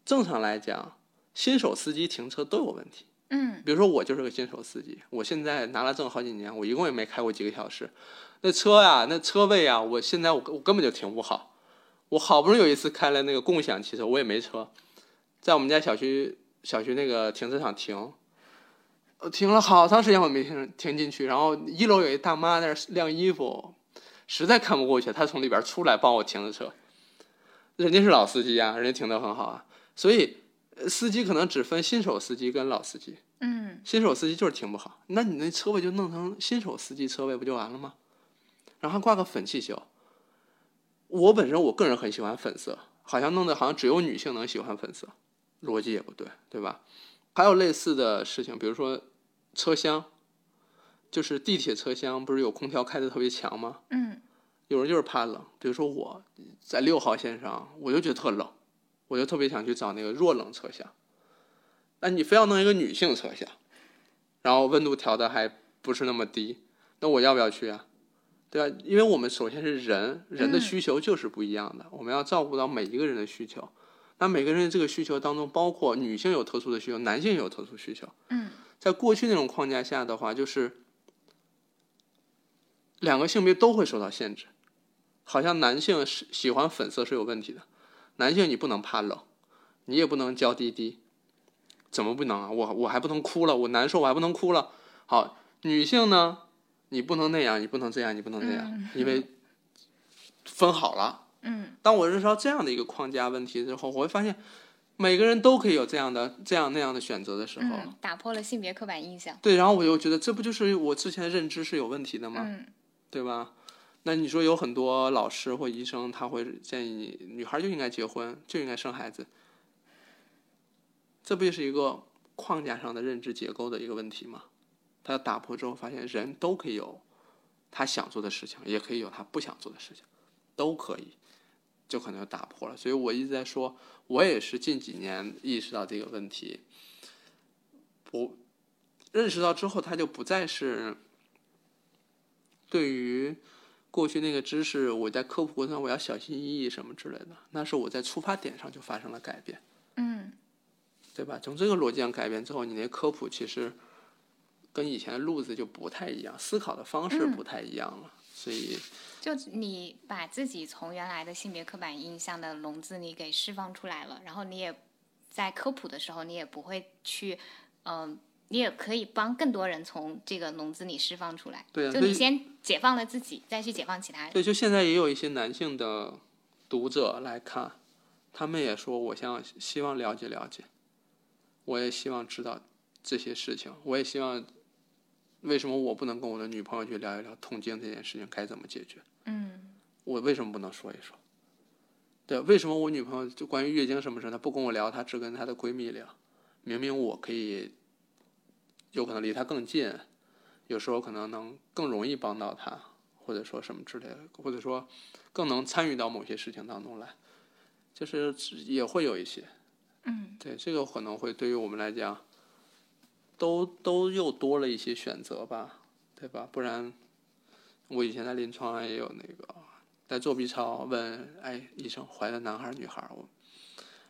正常来讲，新手司机停车都有问题。比如说我就是个新手司机，我现在拿了证好几年，我一共也没开过几个小时。那车呀，那车位呀，我现在我我根本就停不好。我好不容易有一次开了那个共享汽车，我也没车，在我们家小区小区那个停车场停，呃，停了好长时间我没停停进去。然后一楼有一大妈在那晾衣服，实在看不过去，她从里边出来帮我停的车。人家是老司机啊，人家停得很好啊，所以司机可能只分新手司机跟老司机。嗯新手司机就是停不好，那你那车位就弄成新手司机车位不就完了吗？然后还挂个粉气球。我本身我个人很喜欢粉色，好像弄得好像只有女性能喜欢粉色，逻辑也不对，对吧？还有类似的事情，比如说车厢，就是地铁车厢不是有空调开的特别强吗？嗯有人就是怕冷，比如说我在六号线上，我就觉得特冷，我就特别想去找那个弱冷车厢。那你非要弄一个女性车厢，然后温度调的还不是那么低，那我要不要去啊？对吧？因为我们首先是人，人的嗯需求就是不一样的，我们要照顾到每一个人的需求。那每个人这个需求当中，包括女性有特殊的需求，男性也有特殊需求。嗯在过去那种框架下的话，就是两个性别都会受到限制，好像男性是喜欢粉色是有问题的，男性你不能怕冷，你也不能娇滴滴，怎么不能啊？我我还不能哭了，我难受我还不能哭了。好，女性呢，你不能那样，你不能这样，你不能这样，嗯因为分好了。嗯当我认识到这样的一个框架问题之后，我会发现每个人都可以有这样的这样那样的选择的时候，嗯，打破了性别刻板印象。对，然后我又觉得这不就是我之前认知是有问题的吗？嗯对吧？那你说有很多老师或医生，他会建议你，女孩就应该结婚，就应该生孩子，这不就是一个框架上的认知结构的一个问题吗？他打破之后，发现人都可以有他想做的事情，也可以有他不想做的事情，都可以，就可能就打破了。所以我一直在说，我也是近几年意识到这个问题，不认识到之后，他就不再是对于。过去那个知识，我在科普过程中我要小心翼翼什么之类的，那是我在出发点上就发生了改变，嗯，对吧？从这个逻辑上改变之后，你那科普其实跟以前的路子就不太一样，思考的方式不太一样了，所以就你把自己从原来的性别刻板印象的笼子里给释放出来了，然后你也在科普的时候，你也不会去，嗯。你也可以帮更多人从这个笼子里释放出来。对就你先解放了自己，再去解放其他人。对，就现在也有一些男性的读者来看，他们也说，我想希望了解了解，我也希望知道这些事情，我也希望为什么我不能跟我的女朋友去聊一聊痛经这件事情该怎么解决？嗯，我为什么不能说一说？对，为什么我女朋友就关于月经什么事，她不跟我聊，她只跟她的闺蜜聊？明明我可以。有可能离他更近，有时候可能能更容易帮到他，或者说什么之类的，或者说更能参与到某些事情当中来，就是也会有一些，嗯，对，这个可能会对于我们来讲，都都又多了一些选择吧，对吧？不然我以前在临床上也有那个在做 B 超，问哎医生怀的男孩女孩我。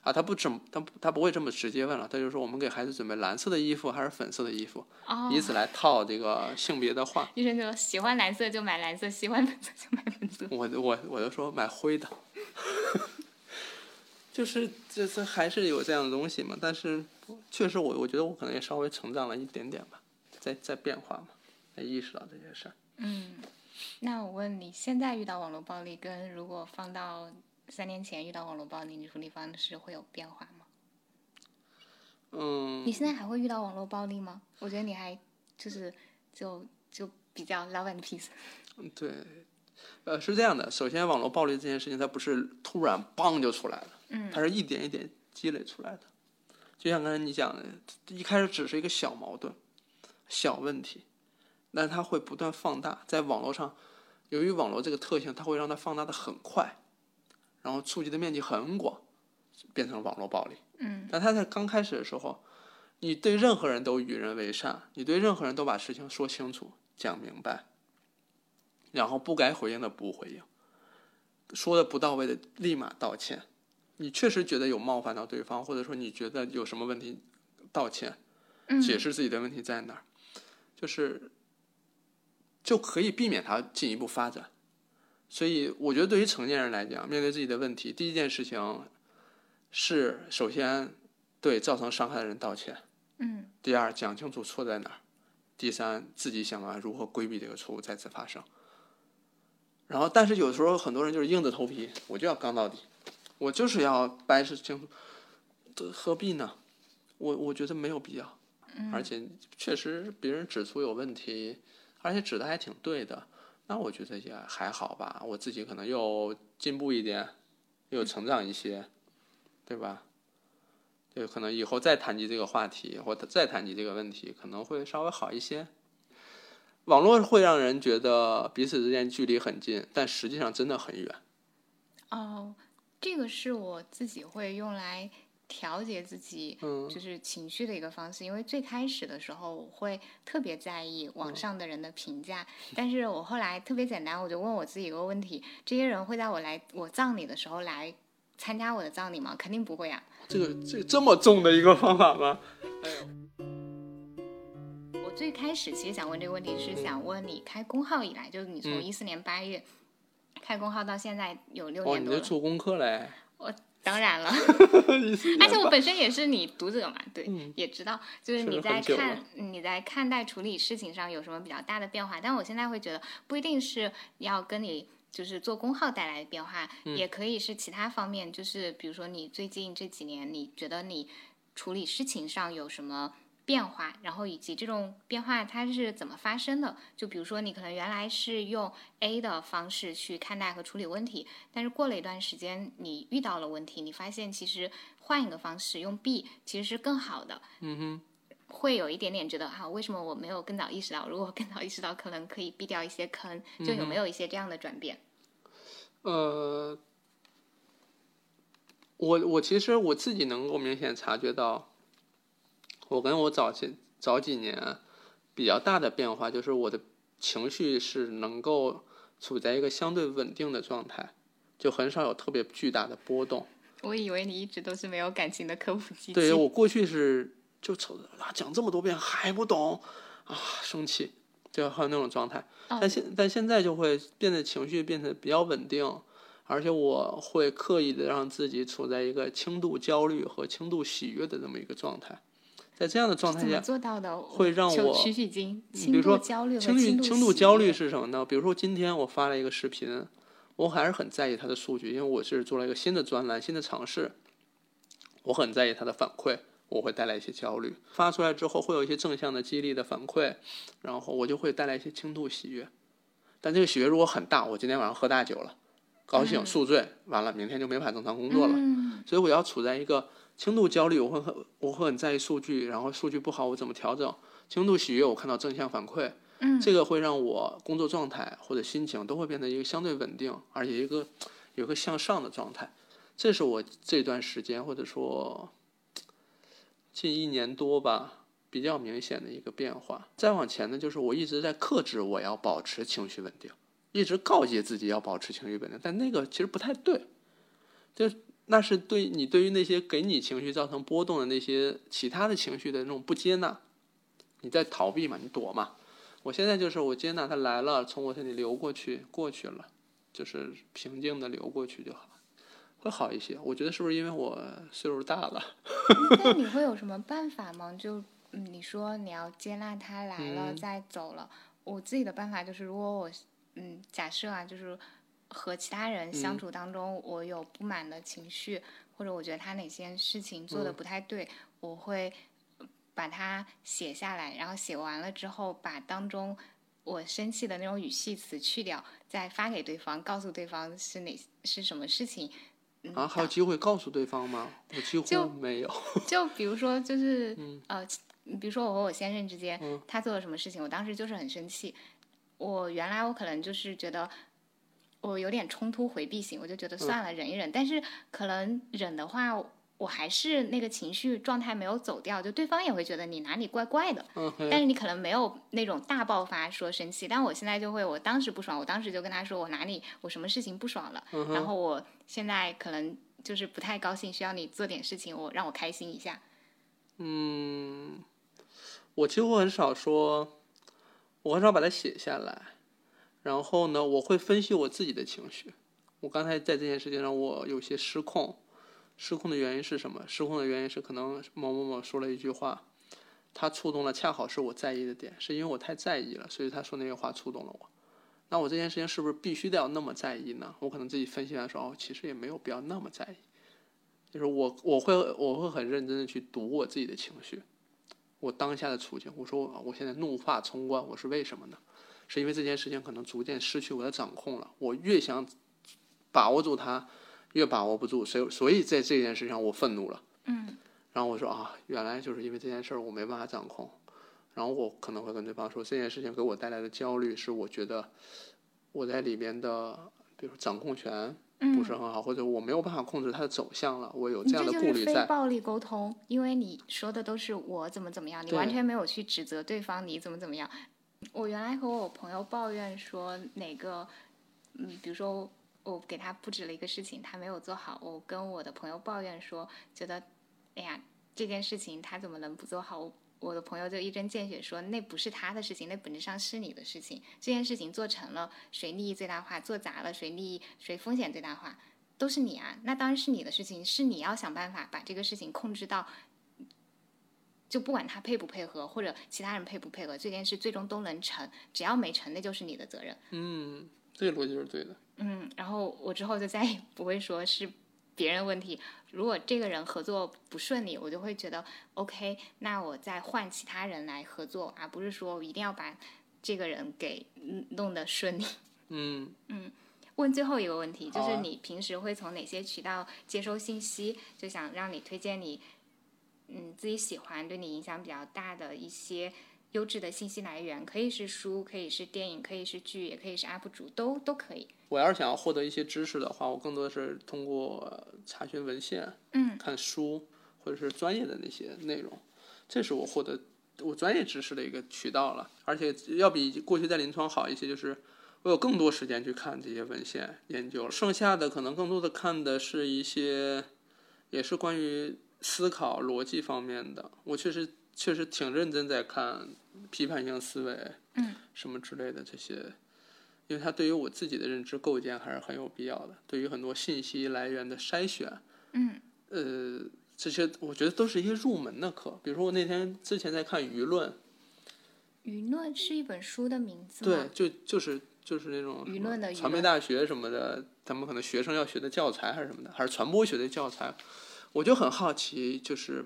啊，他不怎么，他他不会这么直接问了，他就说我们给孩子准备蓝色的衣服还是粉色的衣服，以此来套这个性别的话。医生就喜欢蓝色就买蓝色，喜欢粉色就买粉色。我我我就说买灰的，就是这这还是有这样的东西嘛，但是确实我我觉得我可能也稍微成长了一点点吧，在在变化嘛，在意识到这些事儿。嗯，那我问你，现在遇到网络暴力跟如果放到。三年前遇到网络暴力，你处理方式会有变化吗？嗯。你现在还会遇到网络暴力吗？我觉得你还就是就就比较 love and peace。嗯，对，呃，是这样的。首先，网络暴力这件事情，它不是突然嘣就出来了，嗯，它是一点一点积累出来的。就像刚才你讲的，一开始只是一个小矛盾、小问题，但它会不断放大。在网络上，由于网络这个特性，它会让它放大的很快。然后触及的面积很广，变成网络暴力。嗯，但他在刚开始的时候，你对任何人都与人为善，你对任何人都把事情说清楚、讲明白，然后不该回应的不回应，说的不到位的立马道歉。你确实觉得有冒犯到对方，或者说你觉得有什么问题，道歉，解释自己的问题在哪儿，就是就可以避免它进一步发展。所以，我觉得对于成年人来讲，面对自己的问题，第一件事情是首先对造成伤害的人道歉。嗯。第二，讲清楚错在哪儿。第三，自己想办法如何规避这个错误再次发生。然后，但是有时候很多人就是硬着头皮，我就要刚到底，我就是要掰扯清楚，这何必呢？我我觉得没有必要。嗯。而且，确实别人指出有问题，而且指的还挺对的。那我觉得也还好吧，我自己可能又进步一点，又成长一些，对吧？对，可能以后再谈及这个话题，或再谈及这个问题，可能会稍微好一些。网络会让人觉得彼此之间距离很近，但实际上真的很远。哦，这个是我自己会用来。调节自己就是情绪的一个方式，因为最开始的时候我会特别在意网上的人的评价，但是我后来特别简单，我就问我自己一个问题：这些人会在我来我葬礼的时候来参加我的葬礼吗？肯定不会啊！这个这这么重的一个方法吗？哎呦！我最开始其实想问这个问题，是想问你开工号以来，就是你从一四年八月开工号到现在有六年多了，你在做功课嘞？我。当然了，而且我本身也是你读者嘛，对，也知道，就是你在看你在看待处理事情上有什么比较大的变化。但我现在会觉得，不一定是要跟你就是做工号带来的变化，也可以是其他方面，就是比如说你最近这几年，你觉得你处理事情上有什么变化，然后以及这种变化它是怎么发生的。就比如说，你可能原来是用 A 的方式去看待和处理问题，但是过了一段时间，你遇到了问题，你发现其实换一个方式用 B 其实是更好的。嗯哼，会有一点点觉得哈，为什么我没有更早意识到？如果更早意识到，可能可以避掉一些坑。就有没有一些这样的转变？呃，我我其实我自己能够明显察觉到。我跟我早些早几年比较大的变化，就是我的情绪是能够处在一个相对稳定的状态，就很少有特别巨大的波动。我以为你一直都是没有感情的科普机器。对我过去是就瞅啊讲这么多遍还不懂啊生气，就还有那种状态。但现但现在就会变得情绪变得比较稳定，而且我会刻意的让自己处在一个轻度焦虑和轻度喜悦的这么一个状态。在这样的状态下，做到的会让我取取经。比如说焦虑轻度轻度焦虑是什么呢？比如说今天我发了一个视频，我还是很在意它的数据，因为我是做了一个新的专栏、新的尝试，我很在意它的反馈，我会带来一些焦虑。发出来之后会有一些正向的激励的反馈，然后我就会带来一些轻度喜悦。但这个喜悦如果很大，我今天晚上喝大酒了，高兴宿醉，完了明天就没法正常工作了。所以我要处在一个。轻度焦虑，我会很我会很在意数据，然后数据不好我怎么调整？轻度喜悦，我看到正向反馈，嗯，这个会让我工作状态或者心情都会变得一个相对稳定，而且一个有个向上的状态。这是我这段时间或者说近一年多吧比较明显的一个变化。再往前呢，就是我一直在克制我要保持情绪稳定，一直告诫自己要保持情绪稳定，但那个其实不太对，就。那是对你对于那些给你情绪造成波动的那些其他的情绪的那种不接纳，你在逃避嘛，你躲嘛。我现在就是我接纳它来了，从我身体流过去，过去了，就是平静的流过去就好，会好一些。我觉得是不是因为我岁数大了？那你会有什么办法吗？就你说你要接纳它来了再走了，我自己的办法就是，如果我嗯假设啊，就是。和其他人相处当中，我有不满的情绪，或者我觉得他哪些事情做的不太对，我会把它写下来，然后写完了之后，把当中我生气的那种语气词去掉，再发给对方，告诉对方是哪是什么事情。啊，还有机会告诉对方吗？我几乎没有。就比如说，就是呃，比如说我和我先生之间，他做了什么事情，我当时就是很生气。我原来我可能就是觉得。我有点冲突回避型，我就觉得算了，忍一忍。但是可能忍的话，我还是那个情绪状态没有走掉，就对方也会觉得你哪里怪怪的。嗯。但是你可能没有那种大爆发说生气，但我现在就会，我当时不爽，我当时就跟他说我哪里我什么事情不爽了。嗯。然后我现在可能就是不太高兴，需要你做点事情，我让我开心一下。嗯，我几乎很少说，我很少把它写下来。然后呢，我会分析我自己的情绪。我刚才在这件事情上，我有些失控。失控的原因是什么？失控的原因是可能某某某说了一句话，他触动了，恰好是我在意的点，是因为我太在意了，所以他说那句话触动了我。那我这件事情是不是必须得要那么在意呢？我可能自己分析完说，哦，其实也没有必要那么在意。就是我我会我会很认真的去读我自己的情绪，我当下的处境。我说我我现在怒发冲冠，我是为什么呢？是因为这件事情可能逐渐失去我的掌控了，我越想把握住它，越把握不住，所以所以在这件事上我愤怒了。嗯，然后我说啊，原来就是因为这件事儿我没办法掌控，然后我可能会跟对方说这件事情给我带来的焦虑是我觉得我在里边的，比如掌控权不是很好，或者我没有办法控制它的走向了，我有这样的顾虑在。非暴力沟通，因为你说的都是我怎么怎么样，你完全没有去指责对方你怎么怎么样。我原来和我朋友抱怨说哪个，嗯，比如说我给他布置了一个事情，他没有做好，我跟我的朋友抱怨说，觉得，哎呀，这件事情他怎么能不做好？我的朋友就一针见血说，那不是他的事情，那本质上是你的事情。这件事情做成了，谁利益最大化？做砸了，谁利益？谁风险最大化？都是你啊！那当然是你的事情，是你要想办法把这个事情控制到。就不管他配不配合，或者其他人配不配合，这件事最终都能成。只要没成，那就是你的责任。嗯，这个逻辑是对的。嗯，然后我之后就再也不会说是别人问题。如果这个人合作不顺利，我就会觉得 OK，那我再换其他人来合作，而不是说我一定要把这个人给弄得顺利。嗯嗯。问最后一个问题，就是你平时会从哪些渠道接收信息？就想让你推荐你，嗯，自己喜欢、对你影响比较大的一些优质的信息来源，可以是书，可以是电影，可以是剧，也可以是 UP 主，都都可以。我要是想要获得一些知识的话，我更多的是通过查询文献、嗯看书或者是专业的那些内容，这是我获得我专业知识的一个渠道了。而且要比过去在临床好一些，就是我有更多时间去看这些文献研究了。剩下的可能更多的看的是一些，也是关于思考逻辑方面的。我确实确实挺认真在看批判性思维，嗯，什么之类的这些。因为它对于我自己的认知构建还是很有必要的。对于很多信息来源的筛选，嗯呃，这些我觉得都是一些入门的课。比如说我那天之前在看《舆论》，舆论是一本书的名字对？，就就是就是那种舆论的舆传媒大学什么的，他们可能学生要学的教材还是什么的，还是传播学的教材，我就很好奇，就是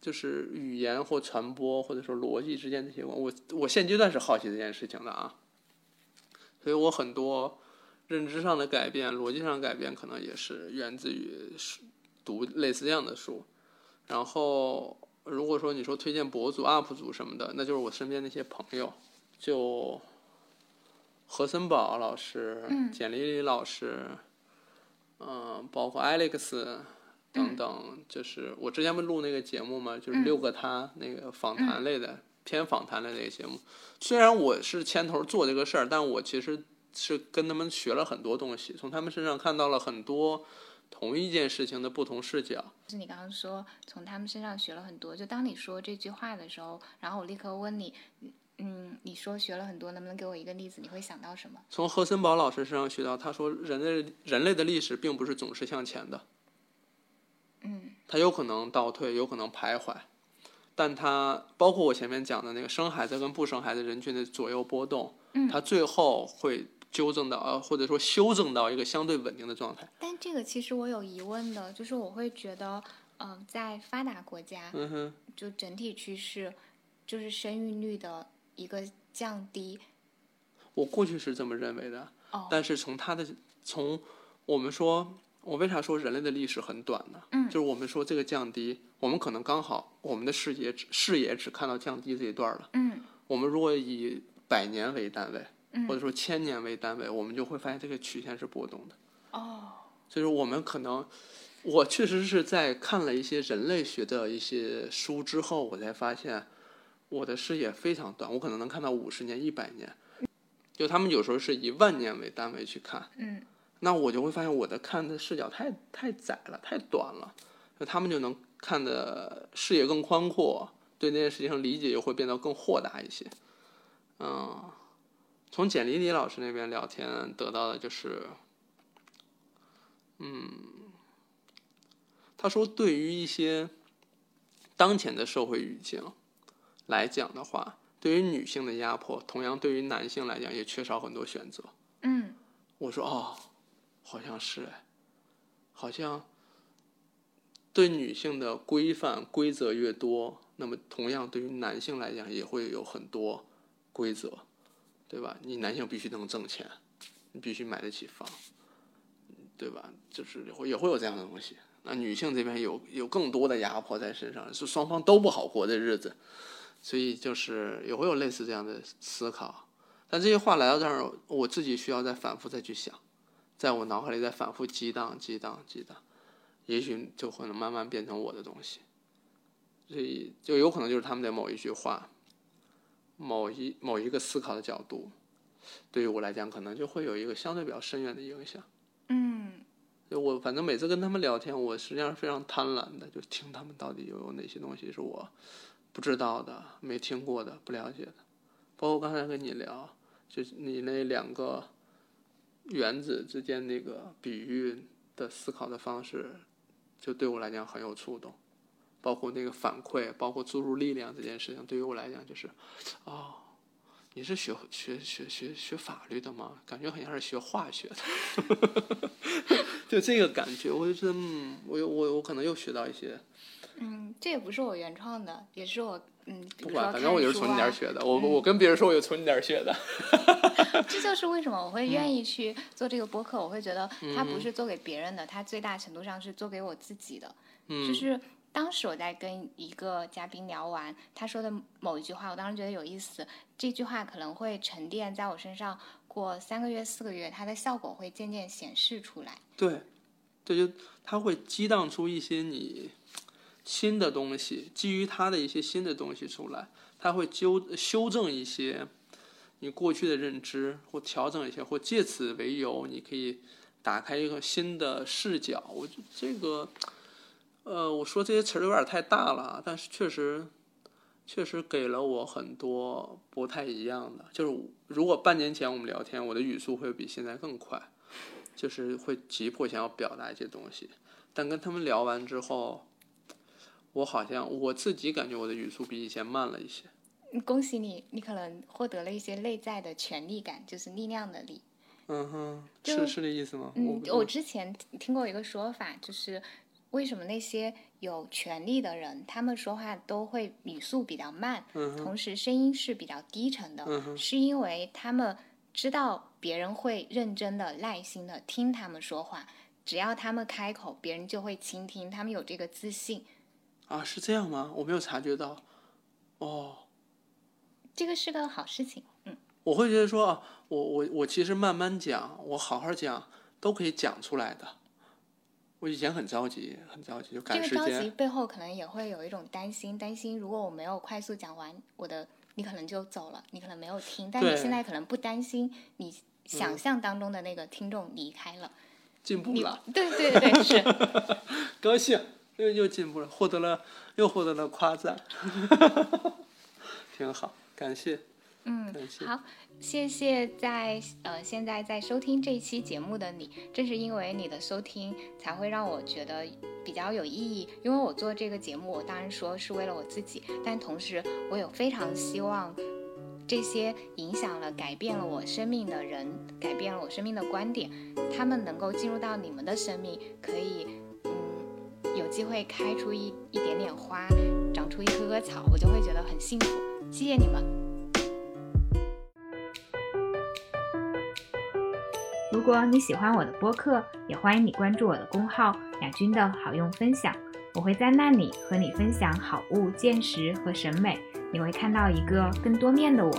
就是语言或传播或者说逻辑之间这些关，我我现阶段是好奇这件事情的啊，所以我很多认知上的改变、逻辑上的改变，可能也是源自于书读类似这样的书，然后。如果说你说推荐博主、UP 主什么的，那就是我身边那些朋友，就何森堡老师、嗯简丽丽老师，嗯、包括 Alex 等等，就是我之前不录那个节目嘛，就是嗯六个他那个访谈类的、偏访谈类的一个节目。虽然我是牵头做这个事儿，但我其实是跟他们学了很多东西，从他们身上看到了很多同一件事情的不同视角。就是你刚刚说从他们身上学了很多，就当你说这句话的时候，然后我立刻问你，嗯，你说学了很多，能不能给我一个例子？你会想到什么？从何森堡老师身上学到，他说人类人类的历史并不是总是向前的，嗯他有可能倒退，有可能徘徊，但他包括我前面讲的那个生孩子跟不生孩子人群的左右波动，嗯它最后会纠正到呃或者说修正到一个相对稳定的状态。但这个其实我有疑问的，就是我会觉得，嗯、在发达国家，嗯哼，就整体趋势就是生育率的一个降低。我过去是这么认为的，哦，但是从他的从我们说，我为啥说人类的历史很短呢？嗯就是我们说这个降低，我们可能刚好我们的视野视野只看到降低这一段了。嗯我们如果以百年为单位，嗯或者说千年为单位，我们就会发现这个曲线是波动的。哦，就是我们可能，我确实是在看了一些人类学的一些书之后，我才发现我的视野非常短，我可能能看到五十年、一百年。就他们有时候是以万年为单位去看，嗯那我就会发现我的看的视角太太窄了，太短了，那他们就能看的视野更宽阔，对那件事情理解又会变得更豁达一些。嗯，从简丽丽老师那边聊天得到的就是，嗯，他说对于一些当前的社会语境来讲的话，对于女性的压迫，同样对于男性来讲也缺少很多选择。嗯我说哦，好像是哎，好像对女性的规范规则越多，那么同样对于男性来讲也会有很多规则，对吧？你男性必须能挣钱，你必须买得起房，对吧？就是会也会有这样的东西。那女性这边有有更多的压迫在身上，是双方都不好过的日子，所以就是也会有类似这样的思考。但这些话来到这儿，我自己需要再反复再去想，在我脑海里再反复激荡、激荡、激荡，也许就可能慢慢变成我的东西。所以就有可能就是他们的某一句话，某一某一个思考的角度，对于我来讲，可能就会有一个相对比较深远的影响。嗯就我反正每次跟他们聊天，我实际上是非常贪婪的，就听他们到底有哪些东西是我不知道的、没听过的、不了解的。包括刚才跟你聊，就是你那两个原子之间那个比喻的思考的方式，就对我来讲很有触动。包括那个反馈，包括注入力量这件事情，对于我来讲就是，哦，你是学学学学学法律的吗？感觉好像是学化学的，就这个感觉，我就觉得，嗯，我我我可能又学到一些，嗯，这也不是我原创的，也是我嗯，不管，反正我就是从你那儿学的。我嗯我跟别人说，我就从你那儿学的。这就是为什么我会嗯愿意去做这个播客。我会觉得它不是做给别人的，它最大程度上是做给我自己的。嗯就是当时我在跟一个嘉宾聊完，他说的某一句话，我当时觉得有意思。这句话可能会沉淀在我身上，过三个月、四个月，它的效果会渐渐显示出来。对，对，就它会激荡出一些你新的东西，基于他的一些新的东西出来，他会纠修正一些你过去的认知，或调整一些，或借此为由，你可以打开一个新的视角。我觉得这个，呃，我说这些词儿有点太大了，但是确实。确实给了我很多不太一样的，就是如果半年前我们聊天，我的语速会比现在更快，就是会急迫想要表达一些东西，但跟他们聊完之后，我好像我自己感觉我的语速比以前慢了一些。嗯恭喜你，你可能获得了一些内在的权力感，就是力量的力。嗯哼，就是是这意思吗？嗯，我我之前听过一个说法，就是为什么那些有权力的人，他们说话都会语速比较慢，嗯同时声音是比较低沉的，嗯是因为他们知道别人会认真的、耐心的听他们说话，只要他们开口，别人就会倾听，他们有这个自信，啊，是这样吗？我没有察觉到。哦，这个是个好事情。嗯，我会觉得说啊，我我我其实慢慢讲，我好好讲都可以讲出来的。我以前很着急，很着急，就这个着急。背后可能也会有一种担心，担心如果我没有快速讲完，我的你可能就走了，你可能没有听，但你现在可能不担心你想象当中的那个听众离开了，你进步了，对对对对是，高兴，又又进步了，获得了又获得了夸赞，挺好，感谢。嗯感谢，好，谢谢在呃现在在收听这一期节目的你，正是因为你的收听，才会让我觉得比较有意义。因为我做这个节目，我当然说是为了我自己，但同时我有非常希望这些影响了、改变了我生命的人，改变了我生命的观点，他们能够进入到你们的生命，可以嗯有机会开出一一点点花，长出一棵棵草，我就会觉得很幸福。谢谢你们。如果你喜欢我的播客，也欢迎你关注我的公号“雅君的好用分享”，我会在那里和你分享好物、见识和审美，你会看到一个更多面的我。